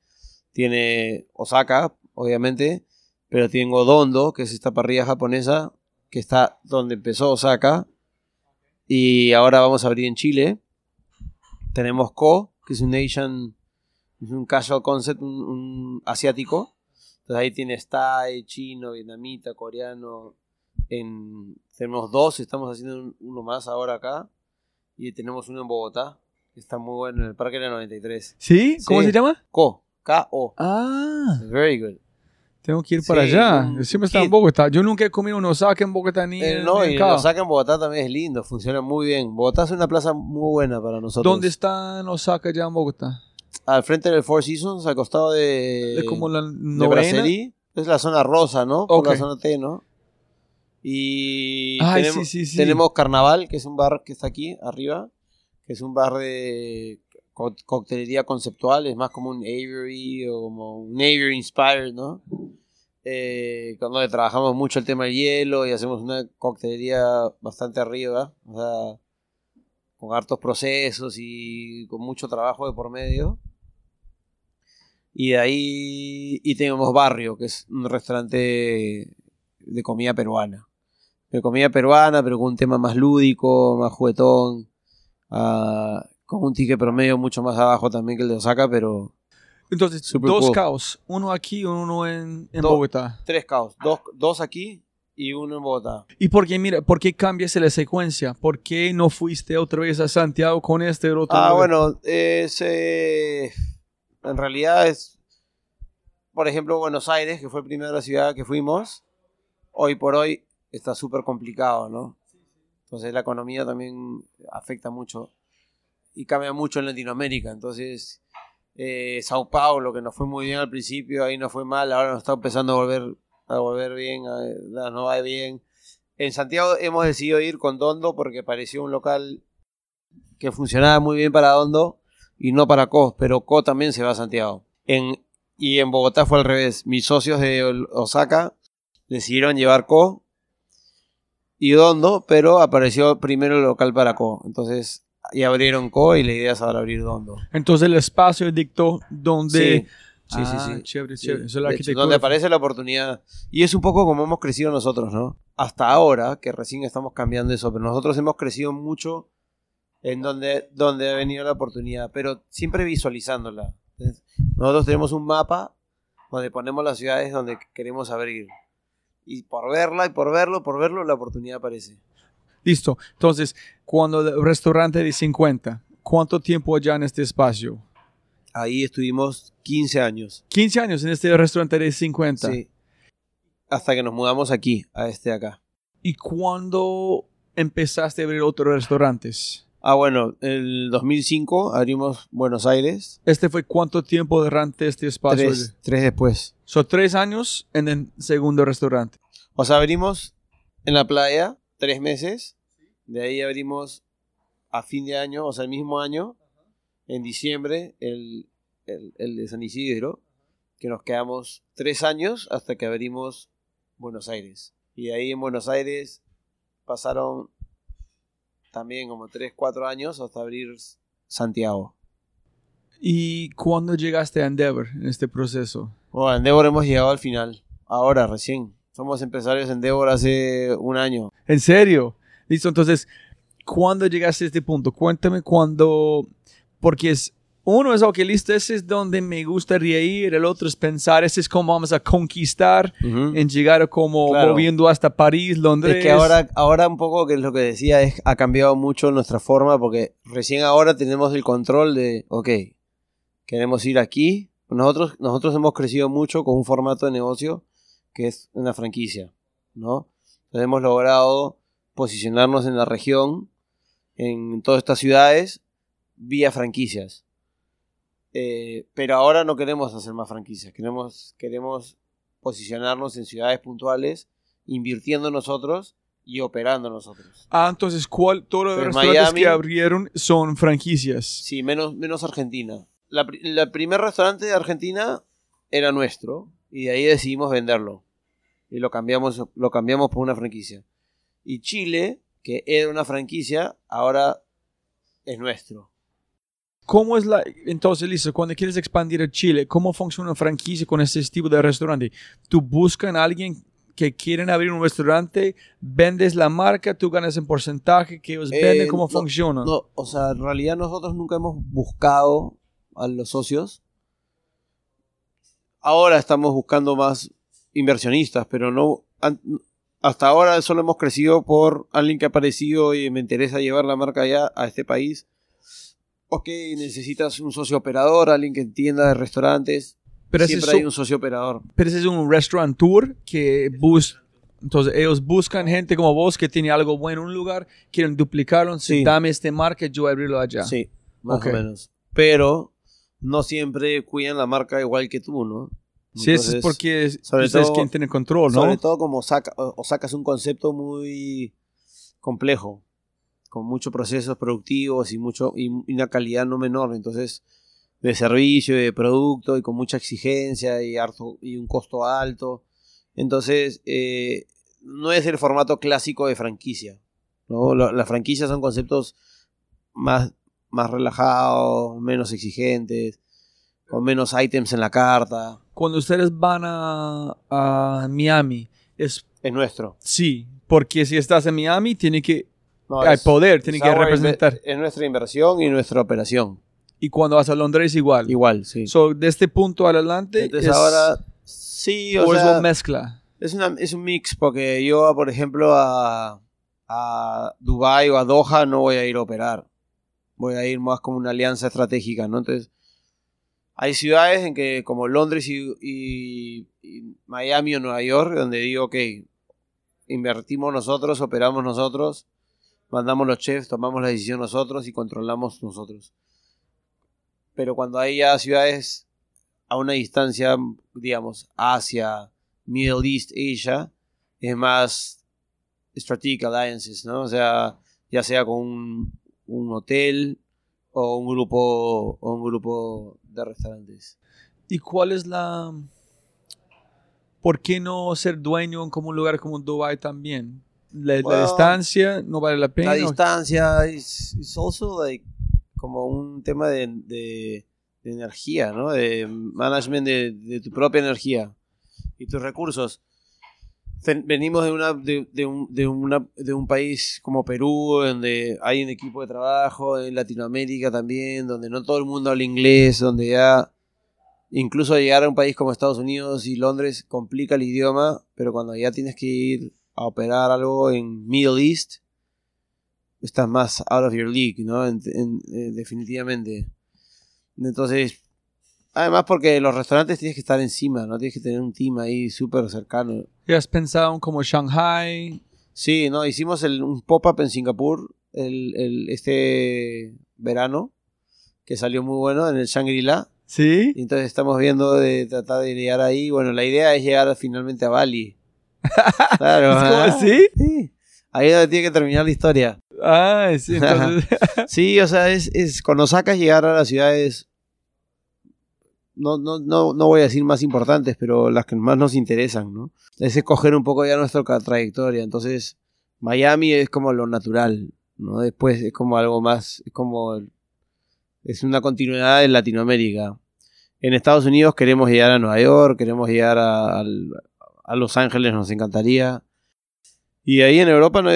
H: tiene Osaka, obviamente, pero tiene Odondo, que es esta parrilla japonesa, que está donde empezó Osaka, y ahora vamos a abrir en Chile. Tenemos Ko, que es un Asian, es un casual concept, un, un asiático. Entonces ahí tienes Thai, chino, vietnamita, coreano. En, tenemos dos, estamos haciendo un- uno más ahora acá. Y tenemos uno en Bogotá, que está muy bueno, en el Parque de la 93.
G: ¿Sí? ¿Cómo
H: Sí.
G: se llama?
H: Ko, K-O.
G: Ah,
H: Very good.
G: tengo que ir para
H: Sí,
G: allá. Yo siempre estaba en. Bogotá. Yo nunca he comido un Osaka en Bogotá ni
H: Eh, no,
G: ni en
H: y
G: Cabo.
H: lo saca en Bogotá también es lindo, funciona muy bien. Bogotá es una plaza muy buena para nosotros.
G: ¿Dónde está Osaka ya en Bogotá?
H: Al frente del Four Seasons, al costado de,
G: Es como la
H: de
G: novena.
H: Brasserie. Es la zona rosa, ¿no? Por
G: Ok.
H: la zona T, ¿no? Y
G: Ay,
H: tenemos,
G: sí, sí, sí.
H: tenemos Carnaval, que es un bar que está aquí arriba, que es un bar de co- coctelería conceptual, es más como un Avery o como un Avery inspired, ¿no? Eh, donde trabajamos mucho el tema del hielo y hacemos una coctelería bastante arriba, o sea, con hartos procesos y con mucho trabajo de por medio. Y de ahí y tenemos Barrio, que es un restaurante de comida peruana. De comida peruana, pero con un tema más lúdico, más juguetón, ah, con un ticket promedio mucho más abajo también que el de Osaka, pero
G: Entonces,
H: Super
G: dos
H: cool.
G: caos. Uno aquí y uno en, en Bogotá.
H: tres caos. Dos, dos aquí y uno en Bogotá.
G: ¿Y por qué, mira, por qué cambias la secuencia? ¿Por qué no fuiste otra vez a Santiago con este otro?
H: Ah,
G: lugar?
H: bueno, es, eh, en realidad es, por ejemplo, Buenos Aires, que fue la primera ciudad que fuimos, hoy por hoy está súper complicado, ¿no? Entonces la economía también afecta mucho y cambia mucho en Latinoamérica. Entonces, eh, Sao Paulo, que nos fue muy bien al principio, ahí nos fue mal, ahora nos está empezando a volver a volver bien, a, no va bien. En Santiago hemos decidido ir con Dondo porque pareció un local que funcionaba muy bien para Dondo y no para Co, pero Co también se va a Santiago. En, y en Bogotá fue al revés. Mis socios de Osaka decidieron llevar Co y Dondo, pero apareció primero el local para Co. Entonces, y abrieron Co y la idea es ahora abrir Dondo.
G: Entonces el espacio dictó donde...
H: Sí, sí,
G: Ah,
H: sí.
G: Chévere,
H: Sí,
G: chévere. Eso es
H: hecho,
G: arquitectura.
H: donde aparece la oportunidad. Y es un poco como hemos crecido nosotros, ¿no? Hasta ahora, que recién estamos cambiando eso, pero nosotros hemos crecido mucho en donde, donde ha venido la oportunidad, pero siempre visualizándola. Entonces, Nosotros tenemos un mapa donde ponemos las ciudades donde queremos abrir. Y por verla y por verlo, por verlo, la oportunidad aparece.
G: Listo. Entonces, cuando el restaurante de 50, ¿cuánto tiempo allá en este espacio?
H: Ahí estuvimos 15 años.
G: 15 años en este restaurante de 50.
H: Sí. Hasta que nos mudamos aquí, a este de acá.
G: ¿Y cuándo empezaste a abrir otros restaurantes?
H: Ah, bueno, el 2005 abrimos Buenos Aires.
G: ¿Este fue cuánto tiempo durante este espacio?
H: Tres, tres después.
G: Son tres años en el segundo restaurante.
H: O sea, abrimos en la playa tres meses. De ahí abrimos a fin de año, o sea, el mismo año, en diciembre, el, el, el de San Isidro, que nos quedamos tres años hasta que abrimos Buenos Aires. Y de ahí en Buenos Aires pasaron también como tres, cuatro años hasta abrir Santiago.
G: ¿Y cuándo llegaste a Endeavor en este proceso?
H: Bueno, Endeavor hemos llegado al final. Ahora, recién. Somos empresarios en Endeavor hace un año.
G: ¿En serio? Listo, entonces, ¿cuándo llegaste a este punto? Cuéntame cuándo, porque es, uno es, ok, listo, ese es donde me gustaría ir, el otro es pensar, ese es como vamos a conquistar, en llegar como
H: Claro.
G: moviendo hasta París, Londres.
H: Es que ahora, ahora un poco que es lo que decía, es, ha cambiado mucho nuestra forma porque recién ahora tenemos el control de, ok, queremos ir aquí. Nosotros, nosotros hemos crecido mucho con un formato de negocio que es una franquicia, ¿no? Entonces hemos logrado posicionarnos en la región, en todas estas ciudades, vía franquicias. Eh, pero ahora no queremos hacer más franquicias, queremos, queremos posicionarnos en ciudades puntuales, invirtiendo nosotros y operando nosotros.
G: Ah, entonces, ¿cuál, todos los restaurantes
H: Miami-
G: que abrieron son franquicias?
H: Sí, menos, menos Argentina. La, la primer restaurante de Argentina era nuestro y de ahí decidimos venderlo. Y lo cambiamos, lo cambiamos por una franquicia. Y Chile, que era una franquicia, ahora es nuestro.
G: ¿Cómo es la, entonces, listo, cuando quieres expandir a Chile, cómo funciona una franquicia con ese tipo de restaurante? Tú buscas a alguien que quieren abrir un restaurante, vendes la marca, tú ganas en porcentaje, que ellos
H: Eh,
G: venden, ¿cómo
H: no,
G: funciona?
H: No, o sea, en realidad nosotros nunca hemos buscado a los socios. Ahora estamos buscando más inversionistas, pero no hasta ahora solo hemos crecido por alguien que ha aparecido y me interesa llevar la marca allá a este país. Ok, necesitas un socio operador, alguien que entienda de restaurantes.
G: pero,
H: Siempre hay
G: un-
H: un socio operador.
G: pero ese es un restaurant tour que bus, entonces ellos buscan gente como vos que tiene algo bueno en un lugar, quieren duplicarlo,
H: Sí.
G: dame este marca, yo abrirlo allá.
H: Sí, más
G: Ok.
H: o menos. Pero no siempre cuidan la marca igual que tú, ¿no?
G: Sí, eso es porque
H: sobre
G: ustedes
H: todo-
G: quien tiene control, ¿no?
H: Sobre todo como saca, o o sacas un concepto muy complejo, con muchos procesos productivos y, mucho, y una calidad no menor. Entonces, de servicio y de producto y con mucha exigencia y, harto, y un costo alto. Entonces, eh, no es el formato clásico de franquicia. ¿no? La- Las franquicias son conceptos más, más relajados, menos exigentes, con menos items en la carta.
G: Cuando ustedes van a, a Miami, es
H: Es nuestro.
G: sí, porque si estás en Miami, tiene que
H: No,
G: hay
H: es-
G: poder, tiene
H: es
G: que representar.
H: Es nuestra inversión y nuestra operación.
G: Y cuando vas a Londres, igual.
H: Igual, sí.
G: So, de este punto adelante,
H: Entonces
G: es,
H: ahora sí, o
G: o es
H: sea,
G: una mezcla.
H: es, una- es un mix porque yo, por ejemplo, a, a Dubai o a Doha no voy a ir a operar. Voy a ir más como una alianza estratégica, ¿no? Entonces, hay ciudades en que, como Londres y, Miami o Nueva York, donde digo, ok, invertimos nosotros, operamos nosotros, mandamos los chefs, tomamos la decisión nosotros y controlamos nosotros. Pero cuando hay ya ciudades a una distancia, digamos, Asia, Middle East, Asia, es más strategic alliances, ¿no? O sea, ya sea con un, un hotel o un grupo o un grupo de restaurantes.
G: ¿Y cuál es la... ¿Por qué no ser dueño en como un lugar como Dubai también? La, distancia no vale la pena.
H: La distancia es es also like como un tema de, de- de energía, ¿no? De management de, de tu propia energía y tus recursos. Venimos de una de, un, de, una, de un país como Perú, donde hay un equipo de trabajo, en Latinoamérica también, donde no todo el mundo habla inglés, donde ya incluso llegar a un país como Estados Unidos y Londres complica el idioma, pero cuando ya tienes que ir a operar algo en Middle East, estás más out of your league, ¿no? Eh, definitivamente. Entonces, además porque los restaurantes tienes que estar encima, ¿no? Tienes que tener un team ahí súper cercano.
G: ¿Ya has pensado en como Shanghai?
H: Sí, no, hicimos el- un pop-up en Singapur el, el- este verano, que salió muy bueno en el Shangri-La.
G: ¿Sí?
H: Y entonces estamos viendo de tratar de llegar ahí. Bueno, la idea es llegar finalmente a Bali. Claro.
G: ¿Es como así?
H: Sí. Ahí es donde tiene que terminar la historia.
G: Ah, sí, entonces...
H: Sí, o sea, es, es con Osaka llegar a las ciudades, no, no, no, no voy a decir más importantes, pero las que más nos interesan, ¿no? Es escoger un poco ya nuestra trayectoria. Entonces, Miami es como lo natural, ¿no? Después es como algo más, es como, es una continuidad en Latinoamérica. En Estados Unidos queremos llegar a Nueva York, queremos llegar a, a Los Ángeles, nos encantaría. Y ahí en Europa, no,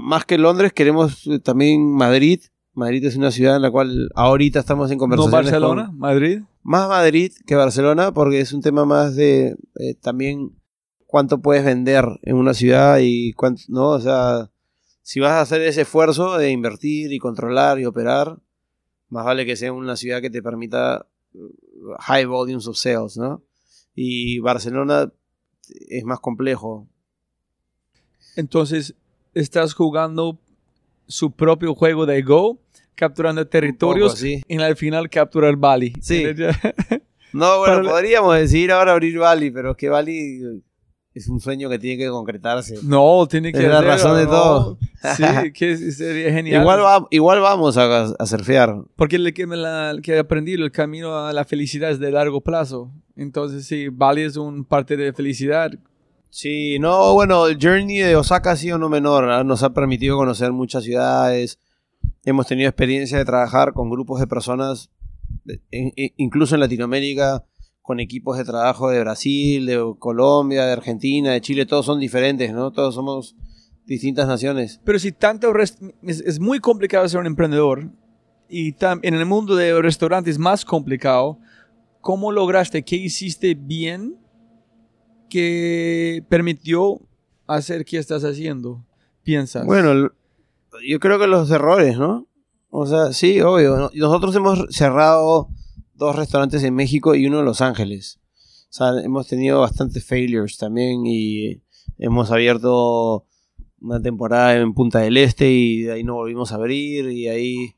H: más que Londres, queremos eh, también Madrid. Madrid es una ciudad en la cual ahorita estamos en
G: ¿No
H: conversaciones.
G: Barcelona?
H: con-
G: ¿Madrid?
H: Más Madrid que Barcelona, porque es un tema más de eh, también cuánto puedes vender en una ciudad y cuánto, ¿no? O sea, si vas a hacer ese esfuerzo de invertir y controlar y operar, más vale que sea una ciudad que te permita eh, high volumes of sales, ¿no? Y Barcelona es más complejo.
G: Entonces, estás jugando su propio juego de Go, capturando territorios
H: así.
G: y al final capturar Bali.
H: Sí. No, bueno,
G: Para la-
H: podríamos decidir ahora abrir Bali, pero es que Bali es un sueño que tiene que concretarse.
G: No, tiene que
H: Es la razón de
G: ¿no?
H: todo.
G: Sí, que sería genial.
H: Igual, va- igual vamos a, a surfear.
G: Porque lo que, me la, que aprendí, el camino a la felicidad es de largo plazo. Entonces, sí, Bali es un parte de felicidad.
H: Sí, no, bueno, el journey de Osaka ha sido no menor, ¿ah? nos ha permitido conocer muchas ciudades, hemos tenido experiencia de trabajar con grupos de personas, incluso en Latinoamérica, con equipos de trabajo de Brasil, de Colombia, de Argentina, de Chile, todos son diferentes, ¿no? Todos somos distintas naciones.
G: Pero si tanto es, es muy complicado ser un emprendedor y tam- en el mundo de restaurantes es más complicado, ¿cómo lograste? ¿Qué hiciste bien que permitió hacer qué estás haciendo? ¿Piensas?
H: Bueno, yo creo que los errores, ¿no? O sea, sí, obvio. ¿no? Nosotros hemos cerrado dos restaurantes en México y uno en Los Ángeles. O sea, hemos tenido bastantes failures también y hemos abierto una temporada en Punta del Este y de ahí no volvimos a abrir y ahí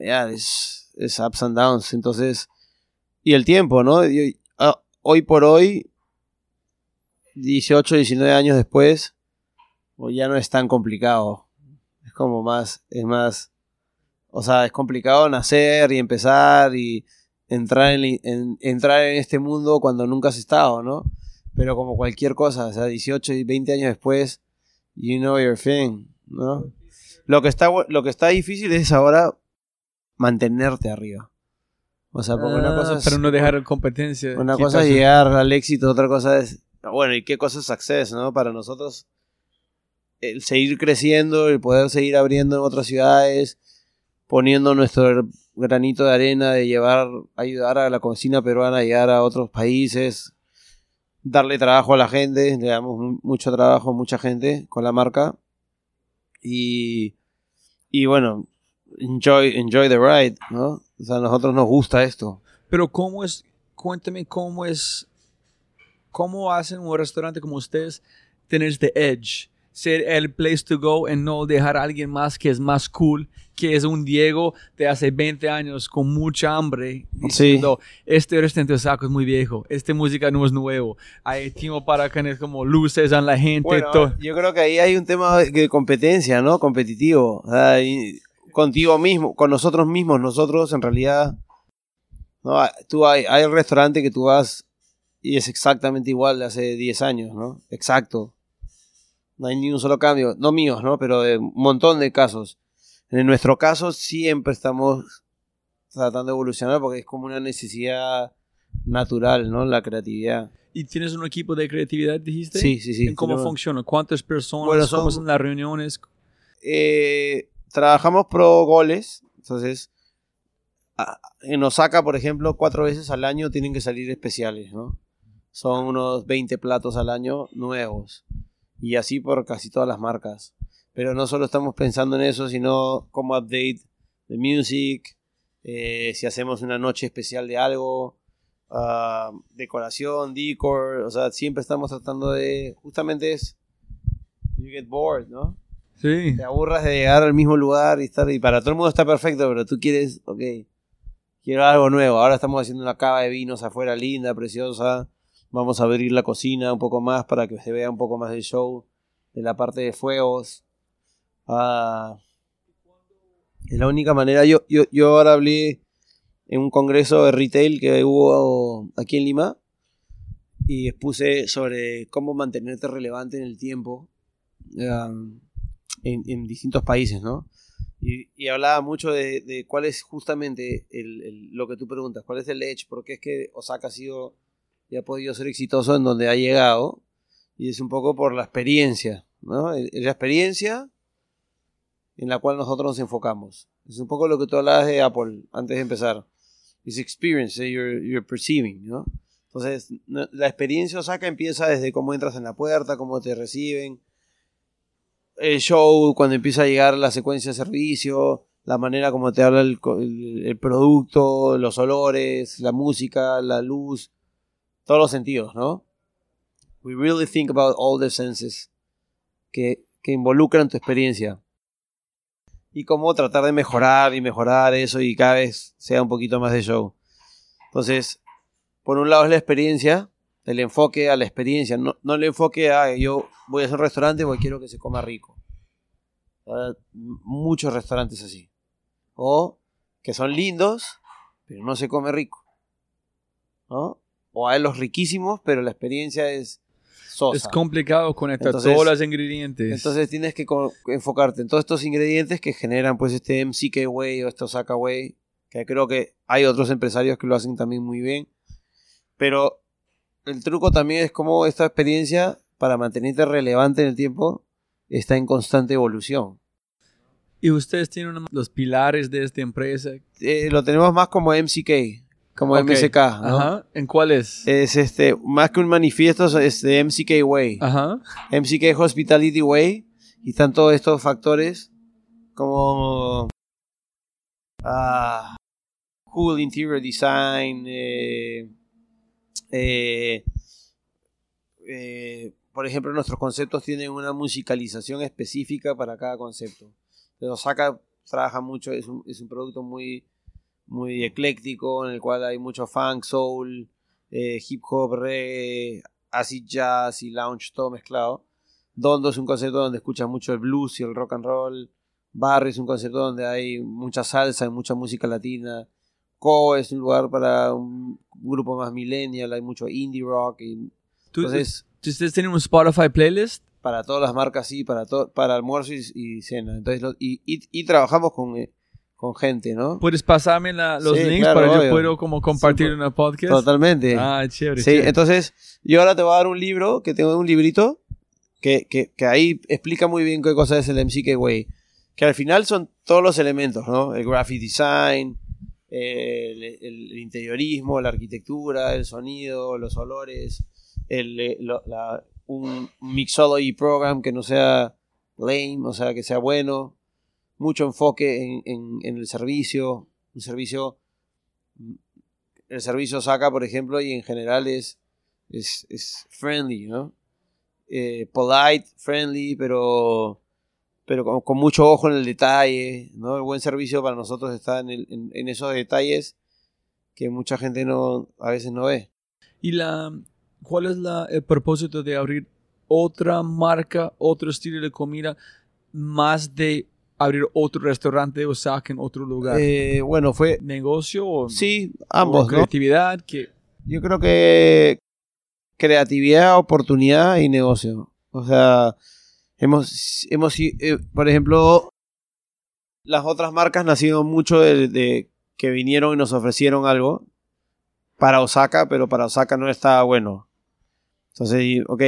H: ya es, es ups and downs. Entonces, y el tiempo, ¿no? Ah, hoy por hoy, 18, 19 años después, pues ya no es tan complicado. Es como más, es más, o sea, es complicado nacer y empezar y entrar en, en- entrar en este mundo cuando nunca has estado, ¿no? Pero como cualquier cosa, o sea, 18 y 20 años después, you know your thing, ¿no? Lo que está, lo que está difícil es ahora mantenerte arriba. O sea, porque una
G: Ah,
H: cosa es,
G: pero no dejar competencia.
H: una cosa es llegar al éxito, otra cosa es, bueno, ¿y qué cosa es success, no? Para nosotros, el seguir creciendo, el poder seguir abriendo en otras ciudades, poniendo nuestro granito de arena de llevar, ayudar a la cocina peruana a llegar a otros países, darle trabajo a la gente, le damos mu- mucho trabajo a mucha gente con la marca y, y bueno, enjoy, enjoy the ride, ¿no? O sea, a nosotros nos gusta esto.
G: Pero cómo es, cuéntame cómo es, cómo hacen un restaurante como ustedes tener este edge, ser el place to go y no dejar a alguien más que es más cool, que es un Diego de hace 20 años con mucha hambre, diciendo, este restaurante de Osaka es muy viejo, esta música no es nuevo, hay tiempo para que como luces a la gente.
H: Bueno,
G: todo.
H: yo creo que ahí hay un tema de competencia, ¿no? Competitivo. O sea, y contigo mismo, con nosotros mismos. Nosotros, en realidad, no, tú hay, hay restaurante que tú vas y es exactamente igual de hace 10 años, ¿no? Exacto. No hay ni un solo cambio. No míos, ¿no? Pero de un montón de casos. En nuestro caso siempre estamos tratando de evolucionar porque es como una necesidad natural, ¿no? La creatividad.
G: ¿Y tienes un equipo de creatividad, dijiste?
H: Sí, sí, sí.
G: ¿En ¿Cómo
H: Tenemos-
G: funciona? ¿Cuántas personas?
H: Bueno,
G: ¿Cómo
H: son-
G: son las reuniones?
H: eh, trabajamos pro goles. Entonces, en Osaka, por ejemplo, cuatro veces al año tienen que salir especiales, ¿no? Son unos 20 platos al año nuevos. Y así por casi todas las marcas. Pero no solo estamos pensando en eso, sino como update de music, eh, si hacemos una noche especial de algo, ah, decoración, decor, o sea, siempre estamos tratando de, justamente es, you get bored, ¿no?
G: Sí.
H: te aburras de llegar al mismo lugar y estar y para todo el mundo está perfecto, pero tú quieres, ok, quiero algo nuevo. Ahora estamos haciendo una cava de vinos afuera linda, preciosa. Vamos a abrir la cocina un poco más para que se vea un poco más del show de la parte de fuegos. Ah, es la única manera. Yo, yo, yo ahora hablé en un congreso de retail que hubo aquí en Lima y expuse sobre cómo mantenerte relevante en el tiempo. Um, en, en distintos países, ¿no? Y, y hablaba mucho de, de cuál es justamente el, el- lo que tú preguntas, cuál es el edge, porque es que Osaka ha sido y ha podido ser exitoso en donde ha llegado, y es un poco por la experiencia, ¿no? Es la experiencia en la cual nosotros nos enfocamos. Es un poco lo que tú hablabas de Apple antes de empezar. Es experience you're, you're perceiving, ¿no? Entonces, la experiencia Osaka empieza desde cómo entras en la puerta, cómo te reciben, el show, cuando empieza a llegar la secuencia de servicio, la manera como te habla el- el producto, los olores, la música, la luz, todos los sentidos, ¿no? We really think about all the senses que, que involucran tu experiencia. Y cómo tratar de mejorar y mejorar eso y cada vez sea un poquito más de show. Entonces, por un lado es la experiencia, el enfoque a la experiencia, no, no el enfoque a yo voy a hacer un restaurante porque quiero que se coma rico. M- muchos restaurantes así. O que son lindos, pero no se come rico. ¿No? O hay los riquísimos, pero la experiencia es sosa.
G: Es complicado conectar
H: Entonces-
G: todos los ingredientes.
H: Entonces tienes que enfocarte en todos estos ingredientes que generan pues este MCK Way o este Osaka Way, que creo que hay otros empresarios que lo hacen también muy bien. Pero el truco también es cómo esta experiencia, para mantenerte relevante en el tiempo, está en constante evolución.
G: y ustedes tienen los pilares de esta empresa.
H: Eh, lo tenemos más como MCK, como
G: Ok.
H: MSK, ¿no?
G: Ajá. ¿En cuáles?
H: Es este, más que un manifiesto, es de MCK Way.
G: Ajá.
H: MCK Hospitality Way y están todos estos factores como ah, cool interior design eh, eh, eh, por ejemplo nuestros conceptos tienen una musicalización específica para cada concepto pero Osaka trabaja mucho es un, es un producto muy muy ecléctico en el cual hay mucho funk soul eh, hip hop reggae acid jazz y lounge todo mezclado Dondo es un concepto donde escuchas mucho el blues y el rock and roll. Barrio es un concepto donde hay mucha salsa y mucha música latina. Co es un lugar para un grupo más millennial, hay mucho indie rock. Y,
G: ¿Tú-
H: entonces,
G: ¿Ustedes tienen un Spotify playlist?
H: para todas las marcas, sí, para, para almuerzo y, y cena. Entonces, lo- y, y- y trabajamos con, eh, con gente, ¿no?
G: ¿Puedes pasarme la- los
H: Sí,
G: links
H: claro,
G: para yo
H: obvio.
G: puedo como compartir en el podcast?
H: Totalmente.
G: Ah, chévere.
H: Sí,
G: chévere.
H: entonces yo ahora te voy a dar un libro, que tengo un librito, que, que, que ahí explica muy bien qué cosa es el MCK Way. Que al final son todos los elementos, ¿no? El graphic design, el, el- el interiorismo, la arquitectura, el sonido, los olores, el, eh, lo- la- un mixology program que no sea lame, o sea, que sea bueno, mucho enfoque en, en- en el servicio, un servicio el servicio saca, por ejemplo, y en general es, es, es friendly, ¿no? eh, polite, friendly, pero, pero con, con mucho ojo en el detalle, ¿no? El buen servicio para nosotros está en, el- en- en esos detalles que mucha gente no, a veces no ve.
G: ¿Y la, cuál es la, el propósito de abrir otra marca, otro estilo de comida, más de abrir otro restaurante Osaka en otro lugar?
H: Eh, bueno, fue,
G: ¿Negocio o,
H: sí,
G: o
H: ambos, ¿no?
G: creatividad? Que,
H: Yo creo que creatividad, oportunidad y negocio. O sea, hemos, hemos eh, por ejemplo, las otras marcas nacieron mucho de, de que vinieron y nos ofrecieron algo para Osaka, pero para Osaka no estaba bueno. Entonces, ok,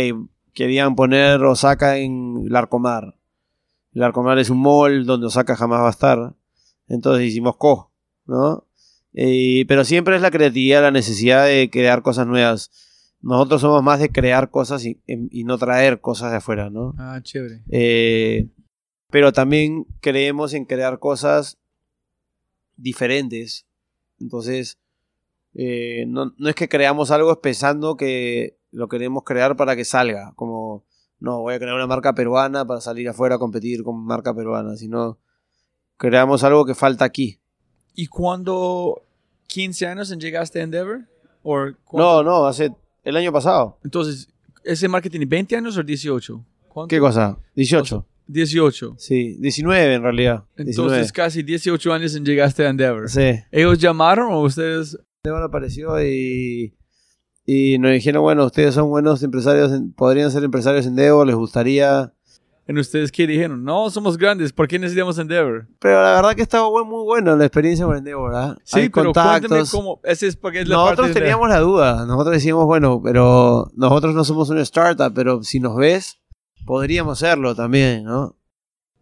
H: querían poner Osaka en Larcomar. Larcomar es un mall donde Osaka jamás va a estar. Entonces hicimos Co, ¿no? Eh, pero siempre es la creatividad, la necesidad de crear cosas nuevas. Nosotros somos más de crear cosas y, y no traer cosas de afuera, ¿no?
G: ah, chévere.
H: Eh, pero también creemos en crear cosas diferentes. Entonces, eh, no, no es que creamos algo pensando que lo queremos crear para que salga. Como, no, voy a crear una marca peruana para salir afuera a competir con marca peruana, sino creamos algo que falta aquí.
G: ¿Y cuando 15 años en llegaste a Endeavor? ¿O
H: No, no, hace el año pasado.
G: Entonces, ¿ese marca tiene 20 años o 18? ¿Cuánto?
H: ¿Qué cosa? 18.
G: 18.
H: Sí, 19 en realidad.
G: Entonces,
H: 19.
G: casi 18 años en llegaste a Endeavor.
H: Sí.
G: ¿Ellos llamaron o ustedes?
H: Esteban apareció y, y nos dijeron, bueno, ustedes son buenos empresarios, podrían ser empresarios en Devo, les gustaría.
G: ¿En ustedes qué dijeron? No, somos grandes, ¿por qué necesitamos Endeavor?
H: Pero la verdad que estaba muy buena la experiencia con Endeavor, ¿verdad?
G: Sí,
H: Hay
G: pero
H: contactos.
G: cómo. Ese es porque es la parte
H: Nosotros
G: de-
H: teníamos la duda, nosotros decíamos, bueno, pero nosotros no somos una startup, pero si nos ves, podríamos serlo también, ¿no?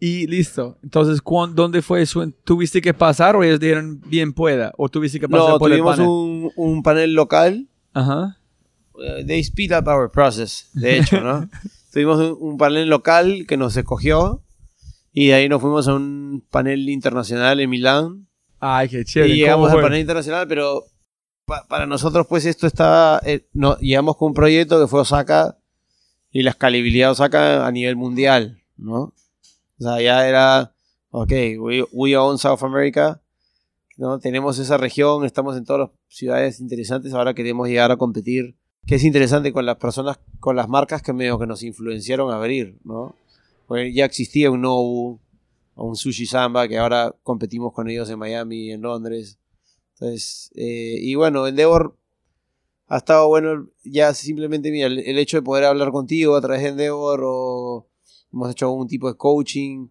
G: Y listo. Entonces, ¿cuán- ¿dónde fue eso? ¿Tuviste que pasar o ellos dijeron bien pueda? ¿O tuviste que pasar
H: No,
G: por el
H: tuvimos
G: panel?
H: un, un panel local
G: Ajá.
H: Uh, they speed up our process, de hecho, ¿no? Tuvimos un, un panel local que nos escogió y de ahí nos fuimos a un panel internacional en Milán
G: Ay, qué chévere.
H: y llegamos
G: ¿Cómo
H: al panel internacional, pero pa- para nosotros pues esto estaba, eh, no, llegamos con un proyecto que fue Osaka y la escalabilidad de Osaka a nivel mundial, ¿no? O sea, ya era, ok, we, we own South America, ¿no? Tenemos esa región, estamos en todas las ciudades interesantes, ahora queremos llegar a competir, que es interesante con las personas, con las marcas que medio que nos influenciaron a abrir, ¿no? Porque ya existía un Nobu, un Sushi Samba, que ahora competimos con ellos en Miami, en Londres. Entonces, eh, y bueno, Endeavor ha estado bueno ya simplemente, mira, el, el hecho de poder hablar contigo a través de Endeavor o hemos hecho algún tipo de coaching.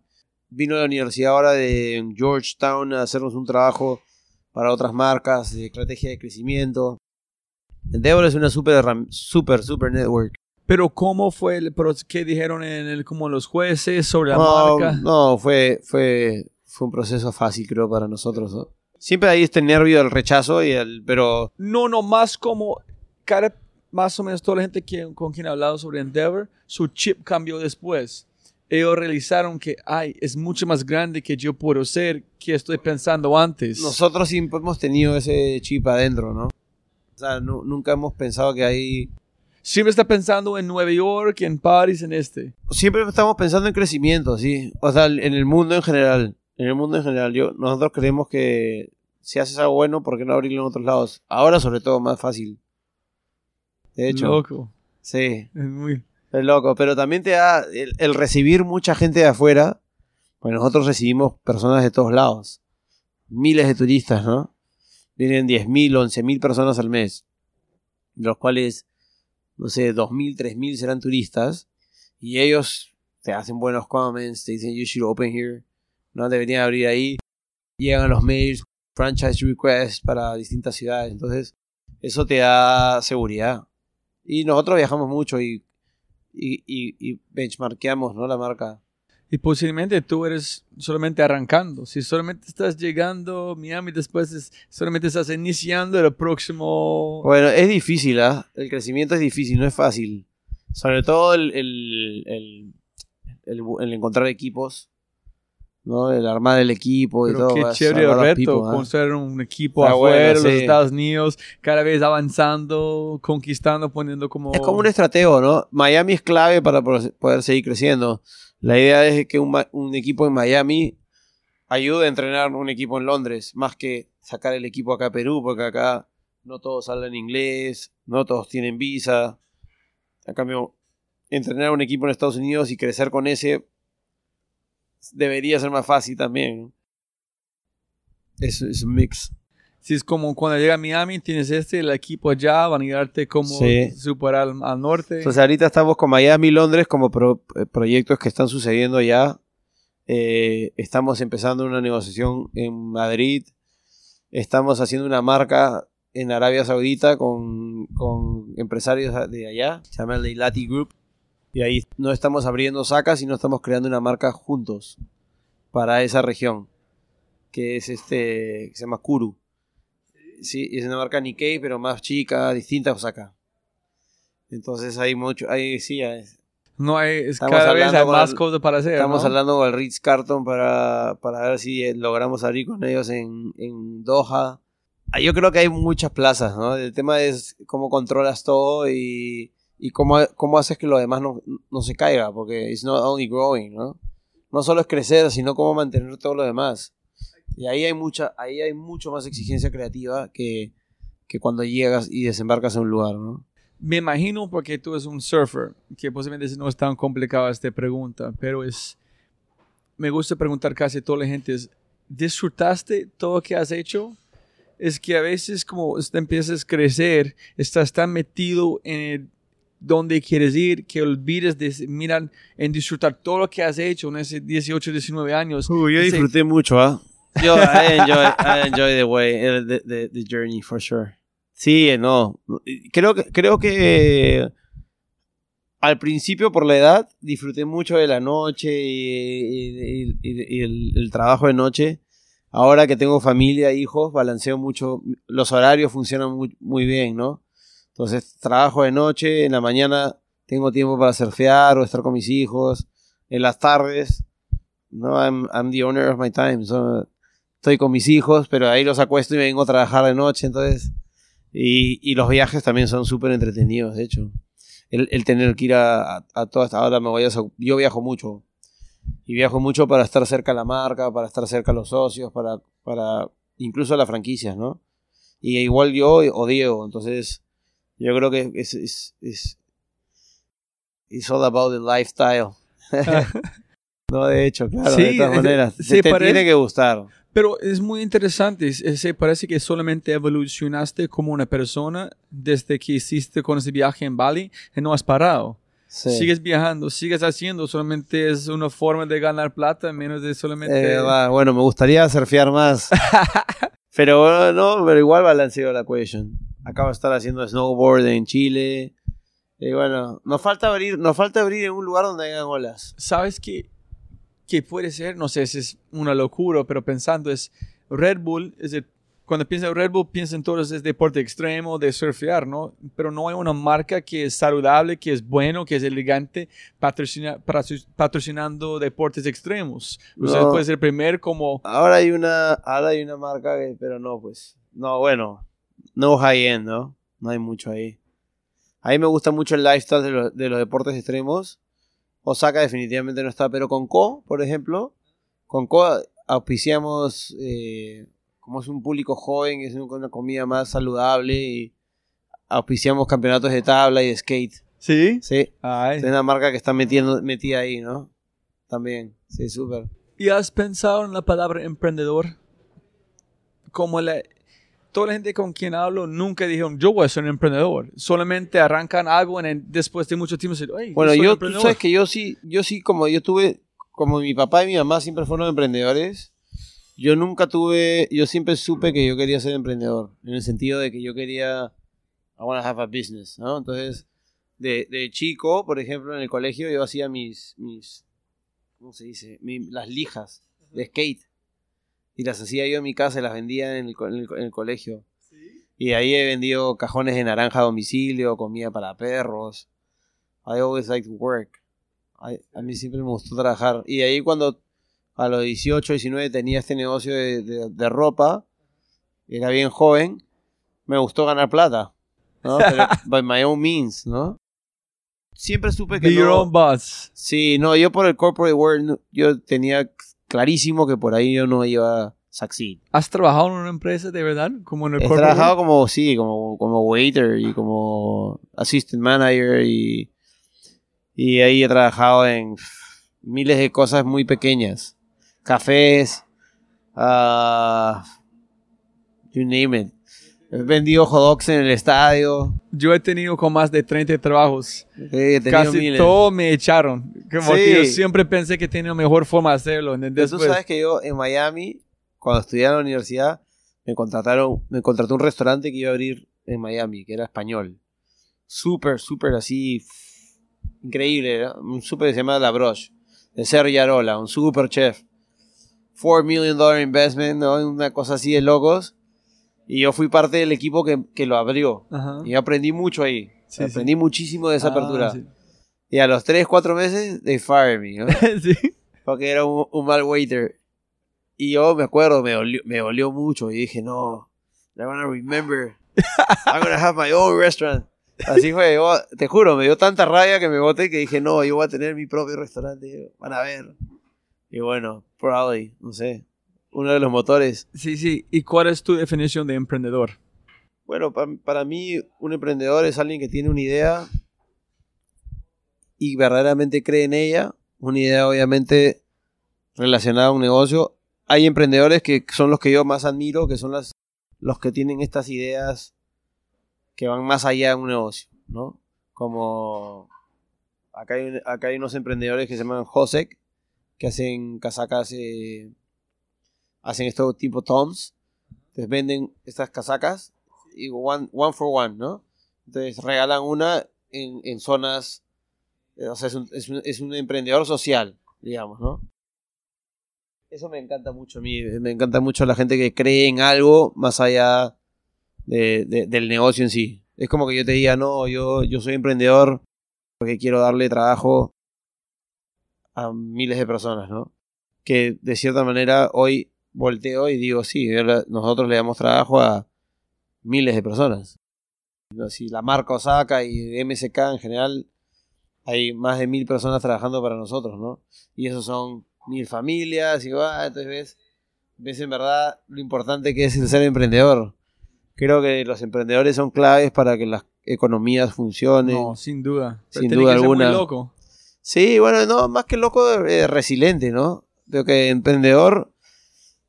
H: Vino a la universidad ahora de Georgetown a hacernos un trabajo para otras marcas de estrategia de crecimiento. Endeavor es una super, super, super network.
G: Pero ¿cómo fue el? ¿Qué dijeron en el, como los jueces sobre la
H: no,
G: marca?
H: no, fue, fue, fue un proceso fácil, creo, para nosotros. ¿no? Siempre hay este nervio del rechazo, y el, pero
G: No, no, más como cada, más o menos toda la gente que, con quien he hablado sobre Endeavor, su chip cambió después. Ellos realizaron que, ay, es mucho más grande que yo puedo ser, que estoy pensando antes.
H: nosotros siempre hemos tenido ese chip adentro, ¿no? O sea, nu- nunca hemos pensado que hay...
G: Siempre está pensando en Nueva York, en París, en este.
H: Siempre estamos pensando en crecimiento, sí. O sea, en el mundo en general. En el mundo en general. Yo, nosotros creemos que si haces algo bueno, ¿por qué no abrirlo en otros lados? Ahora, sobre todo, más fácil. De hecho.
G: Loco.
H: Sí.
G: Es muy...
H: Es loco, pero también te da el, recibir mucha gente de afuera. Pues nosotros recibimos personas de todos lados. Miles de turistas, ¿no? Vienen 10.000, 11.000 personas al mes. De los cuales, no sé, 2.000, 3.000 serán turistas. Y ellos te hacen buenos comments, te dicen, you should open here. No deberían abrir ahí. Llegan los mails, franchise requests para distintas ciudades. Entonces, eso te da seguridad. Y nosotros viajamos mucho y y, y, y benchmarkeamos ¿no? la marca.
G: Y posiblemente tú eres solamente arrancando. Si solamente estás llegando a Miami, después es- solamente estás iniciando el próximo...
H: Bueno, es difícil, ¿ah? El crecimiento es difícil, no es fácil. Sobre todo el, el, el encontrar equipos. ¿No? El armar el equipo y
G: Pero
H: todo.
G: qué chévere reto,
H: ¿ah?
G: construir un equipo
H: bueno,
G: afuera, los
H: sí.
G: Estados Unidos, cada vez avanzando, conquistando, poniendo como...
H: Es como un estratego, ¿no? Miami es clave para poder seguir creciendo. La idea es que un, un equipo en Miami ayude a entrenar un equipo en Londres, más que sacar el equipo acá a Perú, porque acá no todos hablan inglés, no todos tienen visa. En cambio, entrenar un equipo en Estados Unidos y crecer con ese debería ser más fácil también. ¿no? Es, es un mix.
G: Si es como cuando llega a Miami, tienes este, el equipo allá, van a ayudarte como
H: Sí.
G: superar al, al norte.
H: Entonces ahorita estamos con Miami y Londres como pro- eh, proyectos que están sucediendo ya. Eh, estamos empezando una negociación en Madrid. Estamos haciendo una marca en Arabia Saudita con, con empresarios de allá. Se llama el Leilati Group. Y ahí no estamos abriendo sacas, sino estamos creando una marca juntos para esa región. Que es este, que se llama Kuru. Sí, es una marca Nikkei, pero más chica, distinta a Osaka. Entonces hay mucho, hay, sí, hay-
G: no hay, es
H: Estamos
G: cada vez
H: hablando
G: hay más cosas para hacer.
H: estamos
G: ¿no?
H: hablando con el Ritz Carton para, para ver si eh, logramos abrir con ellos en, en Doha. Ah, Yo creo que hay muchas plazas, ¿no? El tema es cómo controlas todo y, y cómo, cómo haces que lo demás no, no se caiga, porque it's not only growing, ¿no? No solo es crecer, sino cómo mantener todo lo demás. Y ahí hay mucha, ahí hay mucho más exigencia creativa que, que cuando llegas y desembarcas en un lugar, ¿no?
G: Me imagino porque tú eres un surfer, que posiblemente no es tan complicada esta pregunta, pero es, me gusta preguntar casi a toda la gente, es, ¿disfrutaste todo lo que has hecho? Es que a veces como empiezas a crecer, estás tan metido en el- dónde quieres ir, que olvides de mirar en disfrutar todo lo que has hecho en ese 18, 19 años.
H: Uy, yo disfruté mucho, ¿ah? Yo, I enjoy, I enjoy the way, eh, the, the, the journey, for sure. Sí, eh, no. Creo que, creo que al principio, por la edad, disfruté mucho de la noche y, y- y- y el, el trabajo de noche. Ahora que tengo familia, hijos, balanceo mucho. Los horarios funcionan muy, muy bien, ¿no? Entonces, trabajo de noche, en la mañana tengo tiempo para surfear o estar con mis hijos. En las tardes, no, I'm, I'm the owner of my time. So, estoy con mis hijos, pero ahí los acuesto y me vengo a trabajar de noche, entonces... Y, y los viajes también son súper entretenidos, de hecho. El, el tener que ir a, a, a todas... Ahora me voy a... Yo viajo mucho. Y viajo mucho para estar cerca a la marca, para estar cerca a los socios, para... para incluso a las franquicias, ¿no? Y igual yo o Diego, entonces... Yo creo que es... es, es it's all about the lifestyle. no, de hecho, claro,
G: Sí,
H: de todas maneras.
G: se
H: te, te
G: parece-
H: tiene que gustar.
G: Pero es muy interesante, es- es- se parece que solamente evolucionaste como una persona desde que hiciste con ese viaje en Bali y no has parado.
H: Sí.
G: Sigues viajando, sigues haciendo, solamente es una forma de ganar plata, menos de solamente...
H: Eh, va, bueno, me gustaría surfear más. pero no, pero igual balanceo la question. Acabo de estar haciendo snowboard en Chile. Y bueno, nos falta abrir, nos falta abrir en un lugar donde hayan olas.
G: ¿Sabes qué, qué puede ser? No sé si es una locura, pero pensando es Red Bull, es el- cuando piensa en Red Bull, piensa en todos es deporte extremo, de surfear, ¿no? Pero no hay una marca que es saludable, que es bueno, que es elegante, patrocina- patroci- patrocinando deportes extremos. Usted
H: No.
G: puede ser el primer como...
H: Ahora hay una, ahora hay una marca que, pero no, pues. No, bueno, no high end, ¿no? No hay mucho ahí. A mí me gusta mucho el lifestyle de, los- de los deportes extremos. Osaka definitivamente no está, pero con Co, por ejemplo, con Co auspiciamos, eh, como es un público joven, es una comida más saludable y auspiciamos campeonatos de tabla y de skate.
G: ¿Sí?
H: Sí,
G: Ay.
H: es una marca que está metiendo, metida ahí, ¿no? También, sí, súper.
G: ¿Y has pensado en la palabra emprendedor? Como la, toda la gente con quien hablo nunca dijeron, yo voy a ser un emprendedor. Solamente arrancan algo en después de mucho tiempo. dicen, "Ay,
H: Bueno, yo, tú
G: emprendedor".
H: sabes que yo sí, yo sí, como yo tuve, como mi papá y mi mamá siempre fueron emprendedores, yo nunca tuve, yo siempre supe que yo quería ser emprendedor, en el sentido de que yo quería, I want to have a business, ¿no? Entonces, de, de chico, por ejemplo, en el colegio yo hacía mis, mis, ¿cómo se dice? Mi- las lijas de skate. Y las hacía yo en mi casa y las vendía en el, co- en el en el colegio. Y ahí he vendido cajones de naranja a domicilio, comida para perros. I always like to work. I- a mí siempre me gustó trabajar. Y ahí cuando a los 18, 19 tenía este negocio de, de- de ropa, era bien joven, me gustó ganar plata, ¿no? Pero by my own means, ¿no? Siempre supe que
G: Be your
H: no-
G: own boss.
H: Sí, no, yo por el corporate world, no- yo tenía clarísimo que por ahí yo no iba a succeed.
G: ¿Has trabajado en una empresa de verdad? Como en el
H: He trabajado
G: world?
H: como, sí, como, como waiter y como assistant manager y, y ahí he trabajado en miles de cosas muy pequeñas. Cafés, ah, you name it. He vendido hot dogs en el estadio.
G: Yo he tenido con más de 30 trabajos.
H: Tenido
G: Casi
H: miles.
G: todo me echaron. Como
H: Sí.
G: que yo siempre pensé que tenía mejor forma de hacerlo.
H: Pero tú sabes que yo en Miami, cuando estudié en la universidad, me contrataron, me contrató un restaurante que iba a abrir en Miami, que era español. Súper, súper así, increíble, ¿no? un súper que se llama La Broche, de Sergio Arola, un super chef. 4 million dollar investment, ¿no? una cosa así de locos. Y yo fui parte del equipo que, que lo abrió.
G: Ajá.
H: Y aprendí mucho ahí.
G: Sí,
H: aprendí muchísimo de esa
G: Ah,
H: apertura.
G: sí.
H: Y a los 3, 4 meses, they fired me. ¿no?
G: Sí.
H: porque era un, un mal waiter. Y yo me acuerdo, me dolió, me dolió mucho. Y dije, no, they're gonna remember. I'm gonna have my own restaurant. Así fue, yo, te juro, me dio tanta rabia que me boté que dije, no, yo voy a tener mi propio restaurante. Van a ver. Y bueno, probably, no sé, uno de los motores.
G: Sí, sí. ¿Y cuál es tu definición de emprendedor?
H: Bueno, pa- para mí un emprendedor es alguien que tiene una idea y verdaderamente cree en ella. Una idea obviamente relacionada a un negocio. Hay emprendedores que son los que yo más admiro, que son las, los que tienen estas ideas que van más allá de un negocio, ¿no? Como acá hay, acá hay unos emprendedores que se llaman Josek, que hacen casacas, eh, hacen esto tipo Toms. Entonces venden estas casacas y one, one for one, ¿no? Entonces regalan una en, en zonas, eh, o sea, es un, es, un, es un emprendedor social, digamos, ¿no? Eso me encanta mucho a mí, me encanta mucho la gente que cree en algo más allá de- de- del negocio en sí. Es como que yo te diga, no, yo, yo soy emprendedor porque quiero darle trabajo a miles de personas, ¿no? Que de cierta manera hoy volteo y digo, sí, nosotros le damos trabajo a miles de personas. Si la marca Osaka y MSK en general, hay más de mil personas trabajando para nosotros, ¿no? Y esos son mil familias, y ah, entonces ves, ves en verdad lo importante que es el ser emprendedor. Creo que los emprendedores son claves para que las economías funcionen.
G: No, sin duda. Pero
H: Sin duda
G: que ser muy
H: alguna.
G: loco.
H: Sí, bueno, no, más que loco, eh, resiliente, ¿no? Creo que emprendedor,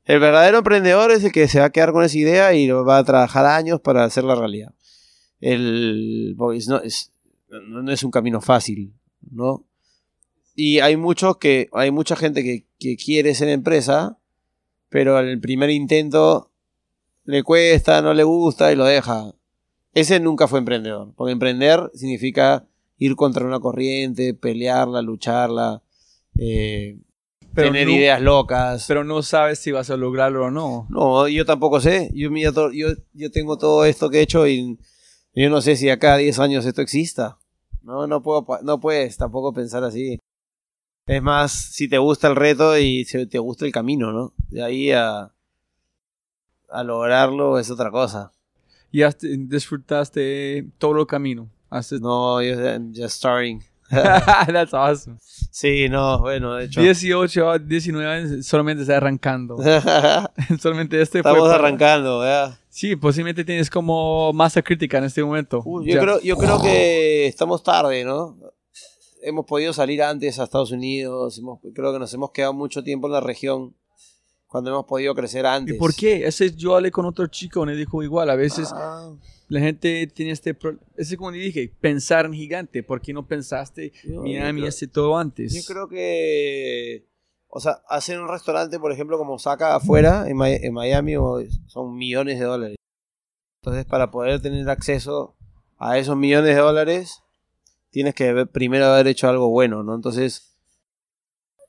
H: el verdadero emprendedor es el que se va a quedar con esa idea y va a trabajar años para hacerla realidad. El, no, es, no es un camino fácil, ¿no? Y hay muchos que, hay mucha gente que, quiere ser empresa, pero al primer intento le cuesta, no le gusta y lo deja. Ese nunca fue emprendedor, porque emprender significa ir contra una corriente, pelearla, lucharla, eh,
G: Pero
H: tener
G: no-
H: ideas locas.
G: Pero no sabes si vas a lograrlo o no.
H: No, yo tampoco sé. Yo, yo, yo tengo todo esto que he hecho y yo no sé si acá a 10 años esto exista. No, no, puedo, no puedes tampoco pensar así. Es más, si te gusta el reto y si te gusta el camino, ¿no? De ahí a, a lograrlo es otra cosa.
G: Y has- disfrutaste todo el camino. Haces-
H: No, yo I'm just starting.
G: That's awesome.
H: Sí, no, bueno, de hecho.
G: 18, 19 años solamente está arrancando. solamente este fue.
H: Estamos
G: para-
H: arrancando, ¿verdad?
G: Sí, posiblemente tienes como masa crítica en este momento.
H: Uy, yo,
G: Ya.
H: creo, yo creo que estamos tarde, ¿no? Hemos podido salir antes a Estados Unidos, hemos- creo que nos hemos quedado mucho tiempo en la región cuando hemos podido crecer antes.
G: ¿Y por qué? Ese yo hablé con otro chico, me dijo igual. A veces
H: Ah,
G: la gente tiene este. pro- Ese como dije, pensar en gigante. ¿Por qué no pensaste
H: yo-
G: Miami hace todo antes?
H: yo creo que, o sea, hacer un restaurante, por ejemplo, como Saca afuera, en, Mi- en Miami, son millones de dólares. Entonces, para poder tener acceso a esos millones de dólares, tienes que primero haber hecho algo bueno, ¿no? Entonces,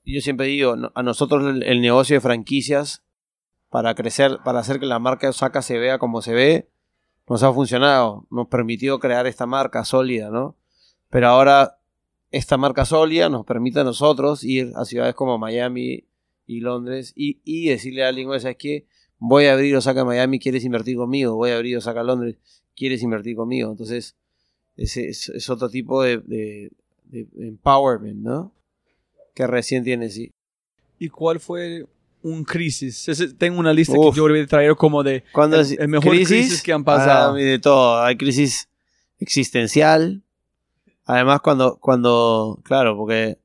H: yo siempre digo, no- a nosotros el, el negocio de franquicias, para crecer, para hacer que la marca Osaka se vea como se ve, nos ha funcionado, nos permitió crear esta marca sólida, ¿no? Pero ahora esta marca sólida nos permite a nosotros ir a ciudades como Miami y Londres y, y decirle a alguien, ¿sabes qué? Voy a abrir Osaka Miami, ¿quieres invertir conmigo? Voy a abrir Osaka Londres, ¿quieres invertir conmigo? Entonces, ese es, es otro tipo de, de- de empowerment, ¿no? Que recién tiene, sí.
G: ¿Y cuál fue un crisis? Tengo una lista
H: Uf.
G: que yo voy a traer como de el,
H: es
G: el mejor crisis, que han pasado.
H: Ah, de todo. Hay crisis existencial. Además, cuando, cuando, claro, porque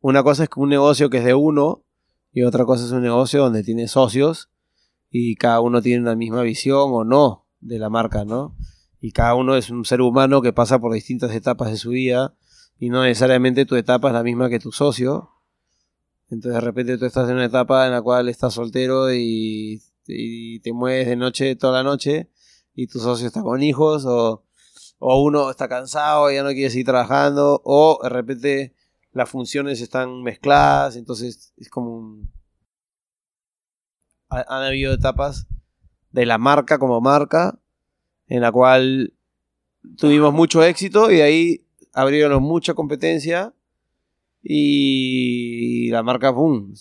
H: una cosa es un negocio que es de uno y otra cosa es un negocio donde tiene socios y cada uno tiene una misma visión o no de la marca, ¿no? Y cada uno es un ser humano que pasa por distintas etapas de su vida y no necesariamente tu etapa es la misma que tu socio. Entonces de repente tú estás en una etapa en la cual estás soltero y, te mueves de noche toda la noche y tu socio está con hijos o, o uno está cansado y ya no quiere seguir trabajando o de repente las funciones están mezcladas, entonces es como un... ha- Han habido etapas de la marca como marca en la cual tuvimos mucho éxito y ahí abrieron mucha competencia y la marca, boom.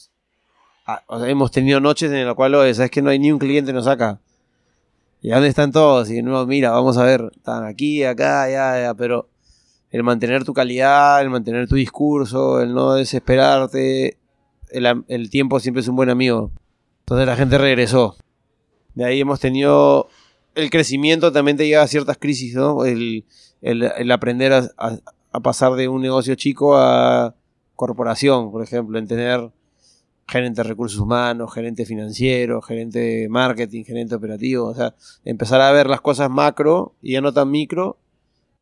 H: Ah, o sea, hemos tenido noches en las cuales, sabes que no hay ni un cliente nos saca. ¿Y dónde están todos? Y no, mira, vamos a ver, están aquí, acá, ya, ya, pero el mantener tu calidad, el mantener tu discurso, el no desesperarte, el, el tiempo siempre es un buen amigo. Entonces la gente regresó. De ahí hemos tenido el crecimiento, también te lleva a ciertas crisis, ¿no? El, el- el aprender a, a- a pasar de un negocio chico a corporación, por ejemplo, en tener gerente de recursos humanos, gerente financiero, gerente de marketing, gerente operativo, o sea, empezar a ver las cosas macro y ya no tan micro,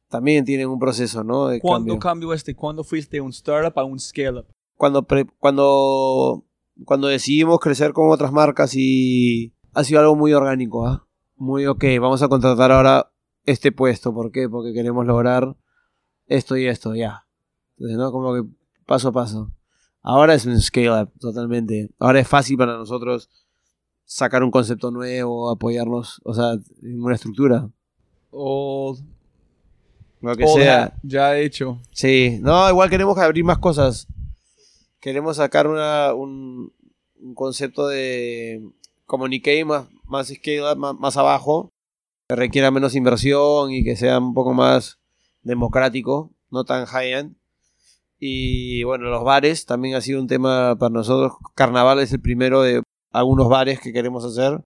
H: también tienen un proceso, ¿no? De
G: ¿Cuándo
H: cambio.
G: cambió este? ¿Cuándo fuiste de un startup a un scale-up?
H: cuando, cuando, cuando decidimos crecer con otras marcas y ha sido algo muy orgánico, ¿ah? Muy ok, vamos a contratar ahora este puesto, ¿por qué? Porque queremos lograr esto y esto, ya. Entonces, ¿no? Como que paso a paso. Ahora es un scale up, totalmente. Ahora es fácil para nosotros sacar un concepto nuevo, apoyarnos, o sea, en una estructura.
G: O
H: Lo que sea.
G: ya hecho.
H: Sí, no, igual queremos abrir más cosas. Queremos sacar una, un, un concepto de communique más, más scale up, más, más abajo, que requiera menos inversión y que sea un poco más democrático, no tan high-end. Y bueno, los bares también ha sido un tema para nosotros. Carnaval es el primero de algunos bares que queremos hacer.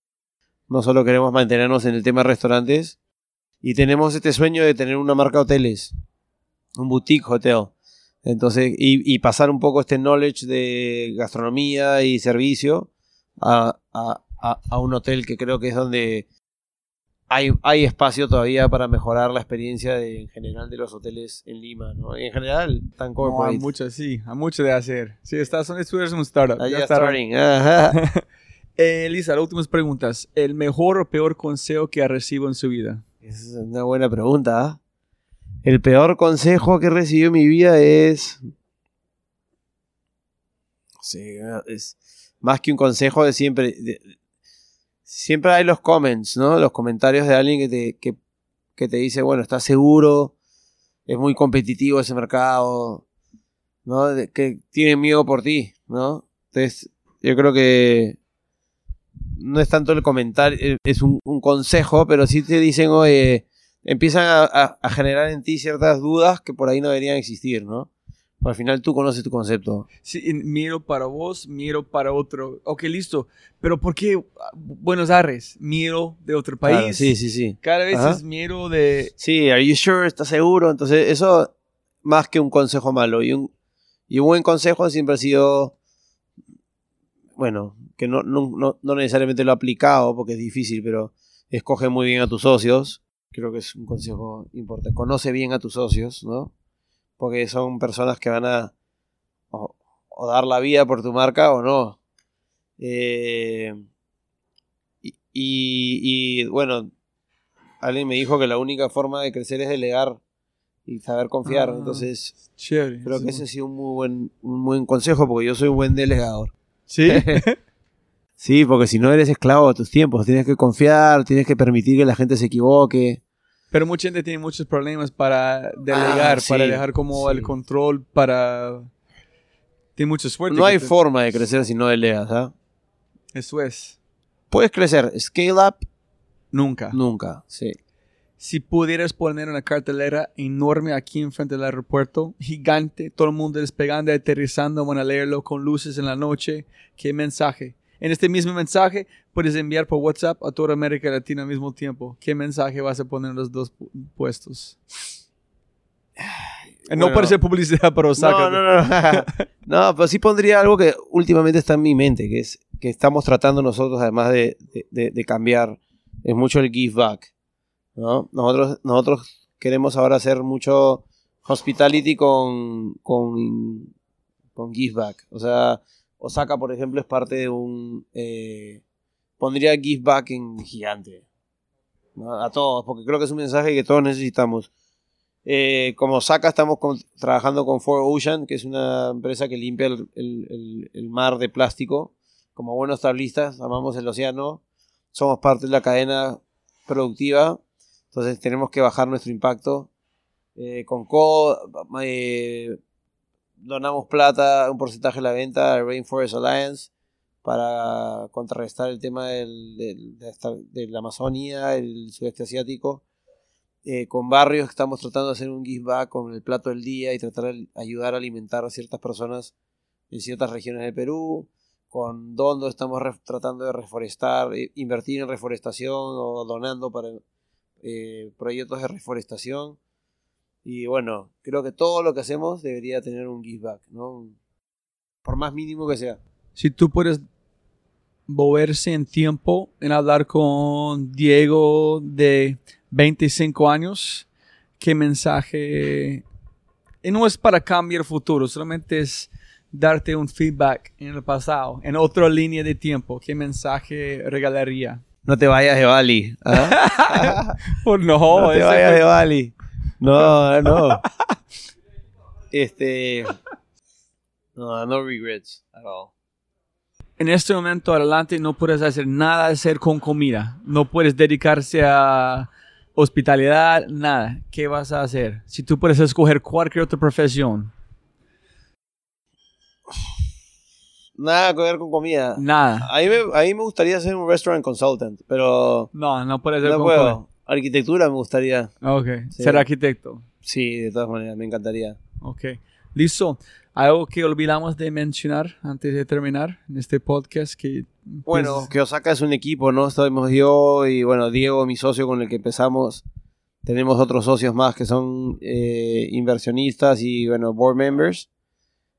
H: No solo queremos mantenernos en el tema de restaurantes. Y tenemos este sueño de tener una marca de hoteles. Un boutique hotel. Entonces, y, y pasar un poco este knowledge de gastronomía y servicio a, a- a- a un hotel que creo que es donde hay, hay espacio todavía para mejorar la experiencia de- en general de los hoteles en Lima, ¿no? En general, tan
G: No,
H: corporate.
G: hay mucho, sí, hay mucho de hacer. Si estás tú eres un startup. Ya está.
H: starting. Ajá.
G: Eh, Lisa, las últimas preguntas. ¿El mejor o peor consejo que ha recibido en su vida?
H: Esa es una buena pregunta. ¿ah? El peor consejo que he recibido en mi vida es. Sé, es más que un consejo de siempre. de- siempre hay los comments, ¿no? Los comentarios de alguien que te, que, te dice, bueno, estás seguro, es muy competitivo ese mercado, ¿no? De- que tienen miedo por ti, ¿no? Entonces, yo creo que no es tanto el comentario, eh, es un, un consejo, pero sí te dicen, oye, empiezan a, a- a generar en ti ciertas dudas que por ahí no deberían existir, ¿no? Al final tú conoces tu concepto.
G: Sí, miro para vos, miro para otro. Ok, listo. Pero ¿por qué Buenos Aires? Miro de otro país.
H: Claro, sí, sí, sí.
G: Cada vez
H: Ajá.
G: es miro de...
H: Sí, are you sure? ¿Estás seguro? Entonces, eso más que un consejo malo. Y un, y un buen consejo siempre ha sido, bueno, que no, no, no, no necesariamente lo he aplicado porque es difícil, pero escoge muy bien a tus socios. Creo que es un consejo importante. Conoce bien a tus socios, ¿no? Porque son personas que van a o, o dar la vida por tu marca o no. Eh, y, y, y, bueno, alguien me dijo que la única forma de crecer es delegar y saber confiar.
G: Ah.
H: Entonces,
G: Chévere.
H: creo
G: sí.
H: que ese ha sido un muy buen, un buen consejo porque yo soy un buen delegador.
G: Sí.
H: Sí, porque si no eres esclavo de tus tiempos, tienes que confiar, tienes que permitir que la gente se equivoque.
G: Pero mucha gente tiene muchos problemas para delegar,
H: Ah, sí,
G: para dejar como
H: sí.
G: el control, para... Tiene mucha suerte.
H: No hay
G: te-
H: forma de crecer si no delegas, ¿ah?
G: Eso es.
H: Puedes crecer, scale up,
G: Nunca.
H: nunca, sí.
G: Si pudieras poner una cartelera enorme aquí enfrente del aeropuerto, gigante, todo el mundo despegando, aterrizando, van a leerlo con luces en la noche, ¿qué mensaje? En este mismo mensaje puedes enviar por WhatsApp a toda América Latina al mismo tiempo. ¿Qué mensaje vas a poner en los dos pu- puestos? no
H: bueno.
G: parece publicidad para Osaka.
H: No, no, no. no, pero sí pondría algo que últimamente está en mi mente, que es que estamos tratando nosotros, además de, de- de- de cambiar, es mucho el give back. ¿no? Nosotros, nosotros queremos ahora hacer mucho hospitality con, con, con give back. O sea, Osaka, por ejemplo, es parte de un... eh, pondría give back en gigante. A todos, porque creo que es un mensaje que todos necesitamos. Eh, como Osaka estamos trabajando con Four Ocean, que es una empresa que limpia el mar de plástico. Como buenos tablistas, amamos el océano, somos parte de la cadena productiva, entonces tenemos que bajar nuestro impacto. Eh, con Co eh, donamos plata, un porcentaje de la venta al Rainforest Alliance para contrarrestar el tema del, de, la Amazonía, el sudeste asiático. Eh, con barrios estamos tratando de hacer un give back con el plato del día y tratar de ayudar a alimentar a ciertas personas en ciertas regiones del Perú. Con Dondo estamos tratando de reforestar, eh, invertir en reforestación o donando para eh, proyectos de reforestación. Y bueno, creo que todo lo que hacemos debería tener un give back, ¿no? Por más mínimo que sea.
G: Si tú puedes moverse en tiempo en hablar con Diego de 25 años, ¿qué mensaje? Y no es para cambiar el futuro, solamente es darte un feedback en el pasado, en otra línea de tiempo. ¿Qué mensaje regalaría?
H: No te vayas de Bali. ¿ah?
G: Pues no,
H: no te vayas
G: fue-
H: de Bali. No, no. Este. No, no regrets at all.
G: en este momento adelante no puedes hacer nada de hacer con comida. No puedes dedicarse a hospitalidad, nada. ¿Qué vas a hacer? Si tú puedes escoger cualquier otra profesión,
H: Nada que ver con comida.
G: nada.
H: A mí, me, a mí me gustaría ser un restaurant consultant, pero
G: No, no puedes
H: no
G: con
H: puedo. Arquitectura me gustaría.
G: comida. Ok,
H: Sí.
G: ser arquitecto.
H: Sí, de todas maneras, me encantaría.
G: Ok, listo. ¿Algo que olvidamos de mencionar antes de terminar en este podcast? Que,
H: Bueno,
G: pues,
H: que Osaka es un equipo, ¿no? Estamos yo y, bueno, Diego, mi socio con el que empezamos. Tenemos otros socios más que son eh, inversionistas y, bueno, board members.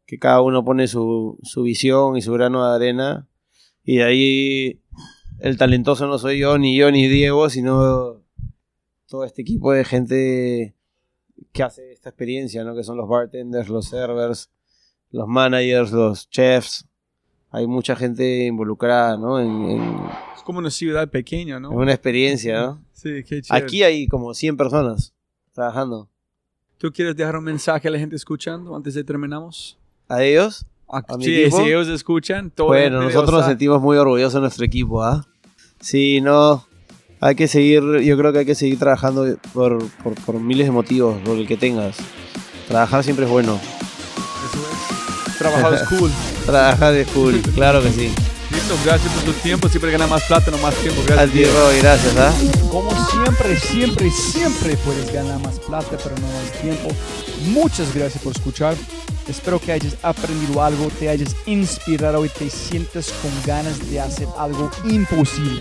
H: Que cada uno pone su, su visión y su grano de arena. Y de ahí el talentoso no soy yo, ni yo, ni Diego, sino todo este equipo de gente que hace esta experiencia, ¿no? Que son los bartenders, los servers, los managers, los chefs. Hay mucha gente involucrada, ¿no? En, en-
G: es como una ciudad pequeña, ¿no?
H: en una experiencia, ¿no?
G: Sí, qué chévere.
H: Aquí hay como 100 personas trabajando.
G: ¿Tú quieres dejar un mensaje a la gente escuchando antes de terminamos?
H: ¿A ellos?
G: Ah,
H: ¿A mi
G: sí,
H: equipo?
G: si ellos escuchan, todo
H: Bueno, nosotros nos sentimos muy orgullosos de nuestro equipo, ¿ah? Sí, no. Hay que seguir, yo creo que hay que seguir trabajando por, por, por miles de motivos, por el que tengas. Trabajar siempre es bueno.
G: Eso es. Trabajado es cool.
H: Trabajar es cool, claro que sí.
G: Listo, gracias por tu tiempo. Siempre gana más plata, no más tiempo.
H: A
G: Gracias.
H: ti,
G: Diego.
H: Roy, gracias, ¿ah?
G: Como siempre, siempre, siempre puedes ganar más plata, pero no más tiempo. Muchas gracias por escuchar. Espero que hayas aprendido algo, te hayas inspirado y te sientas con ganas de hacer algo imposible.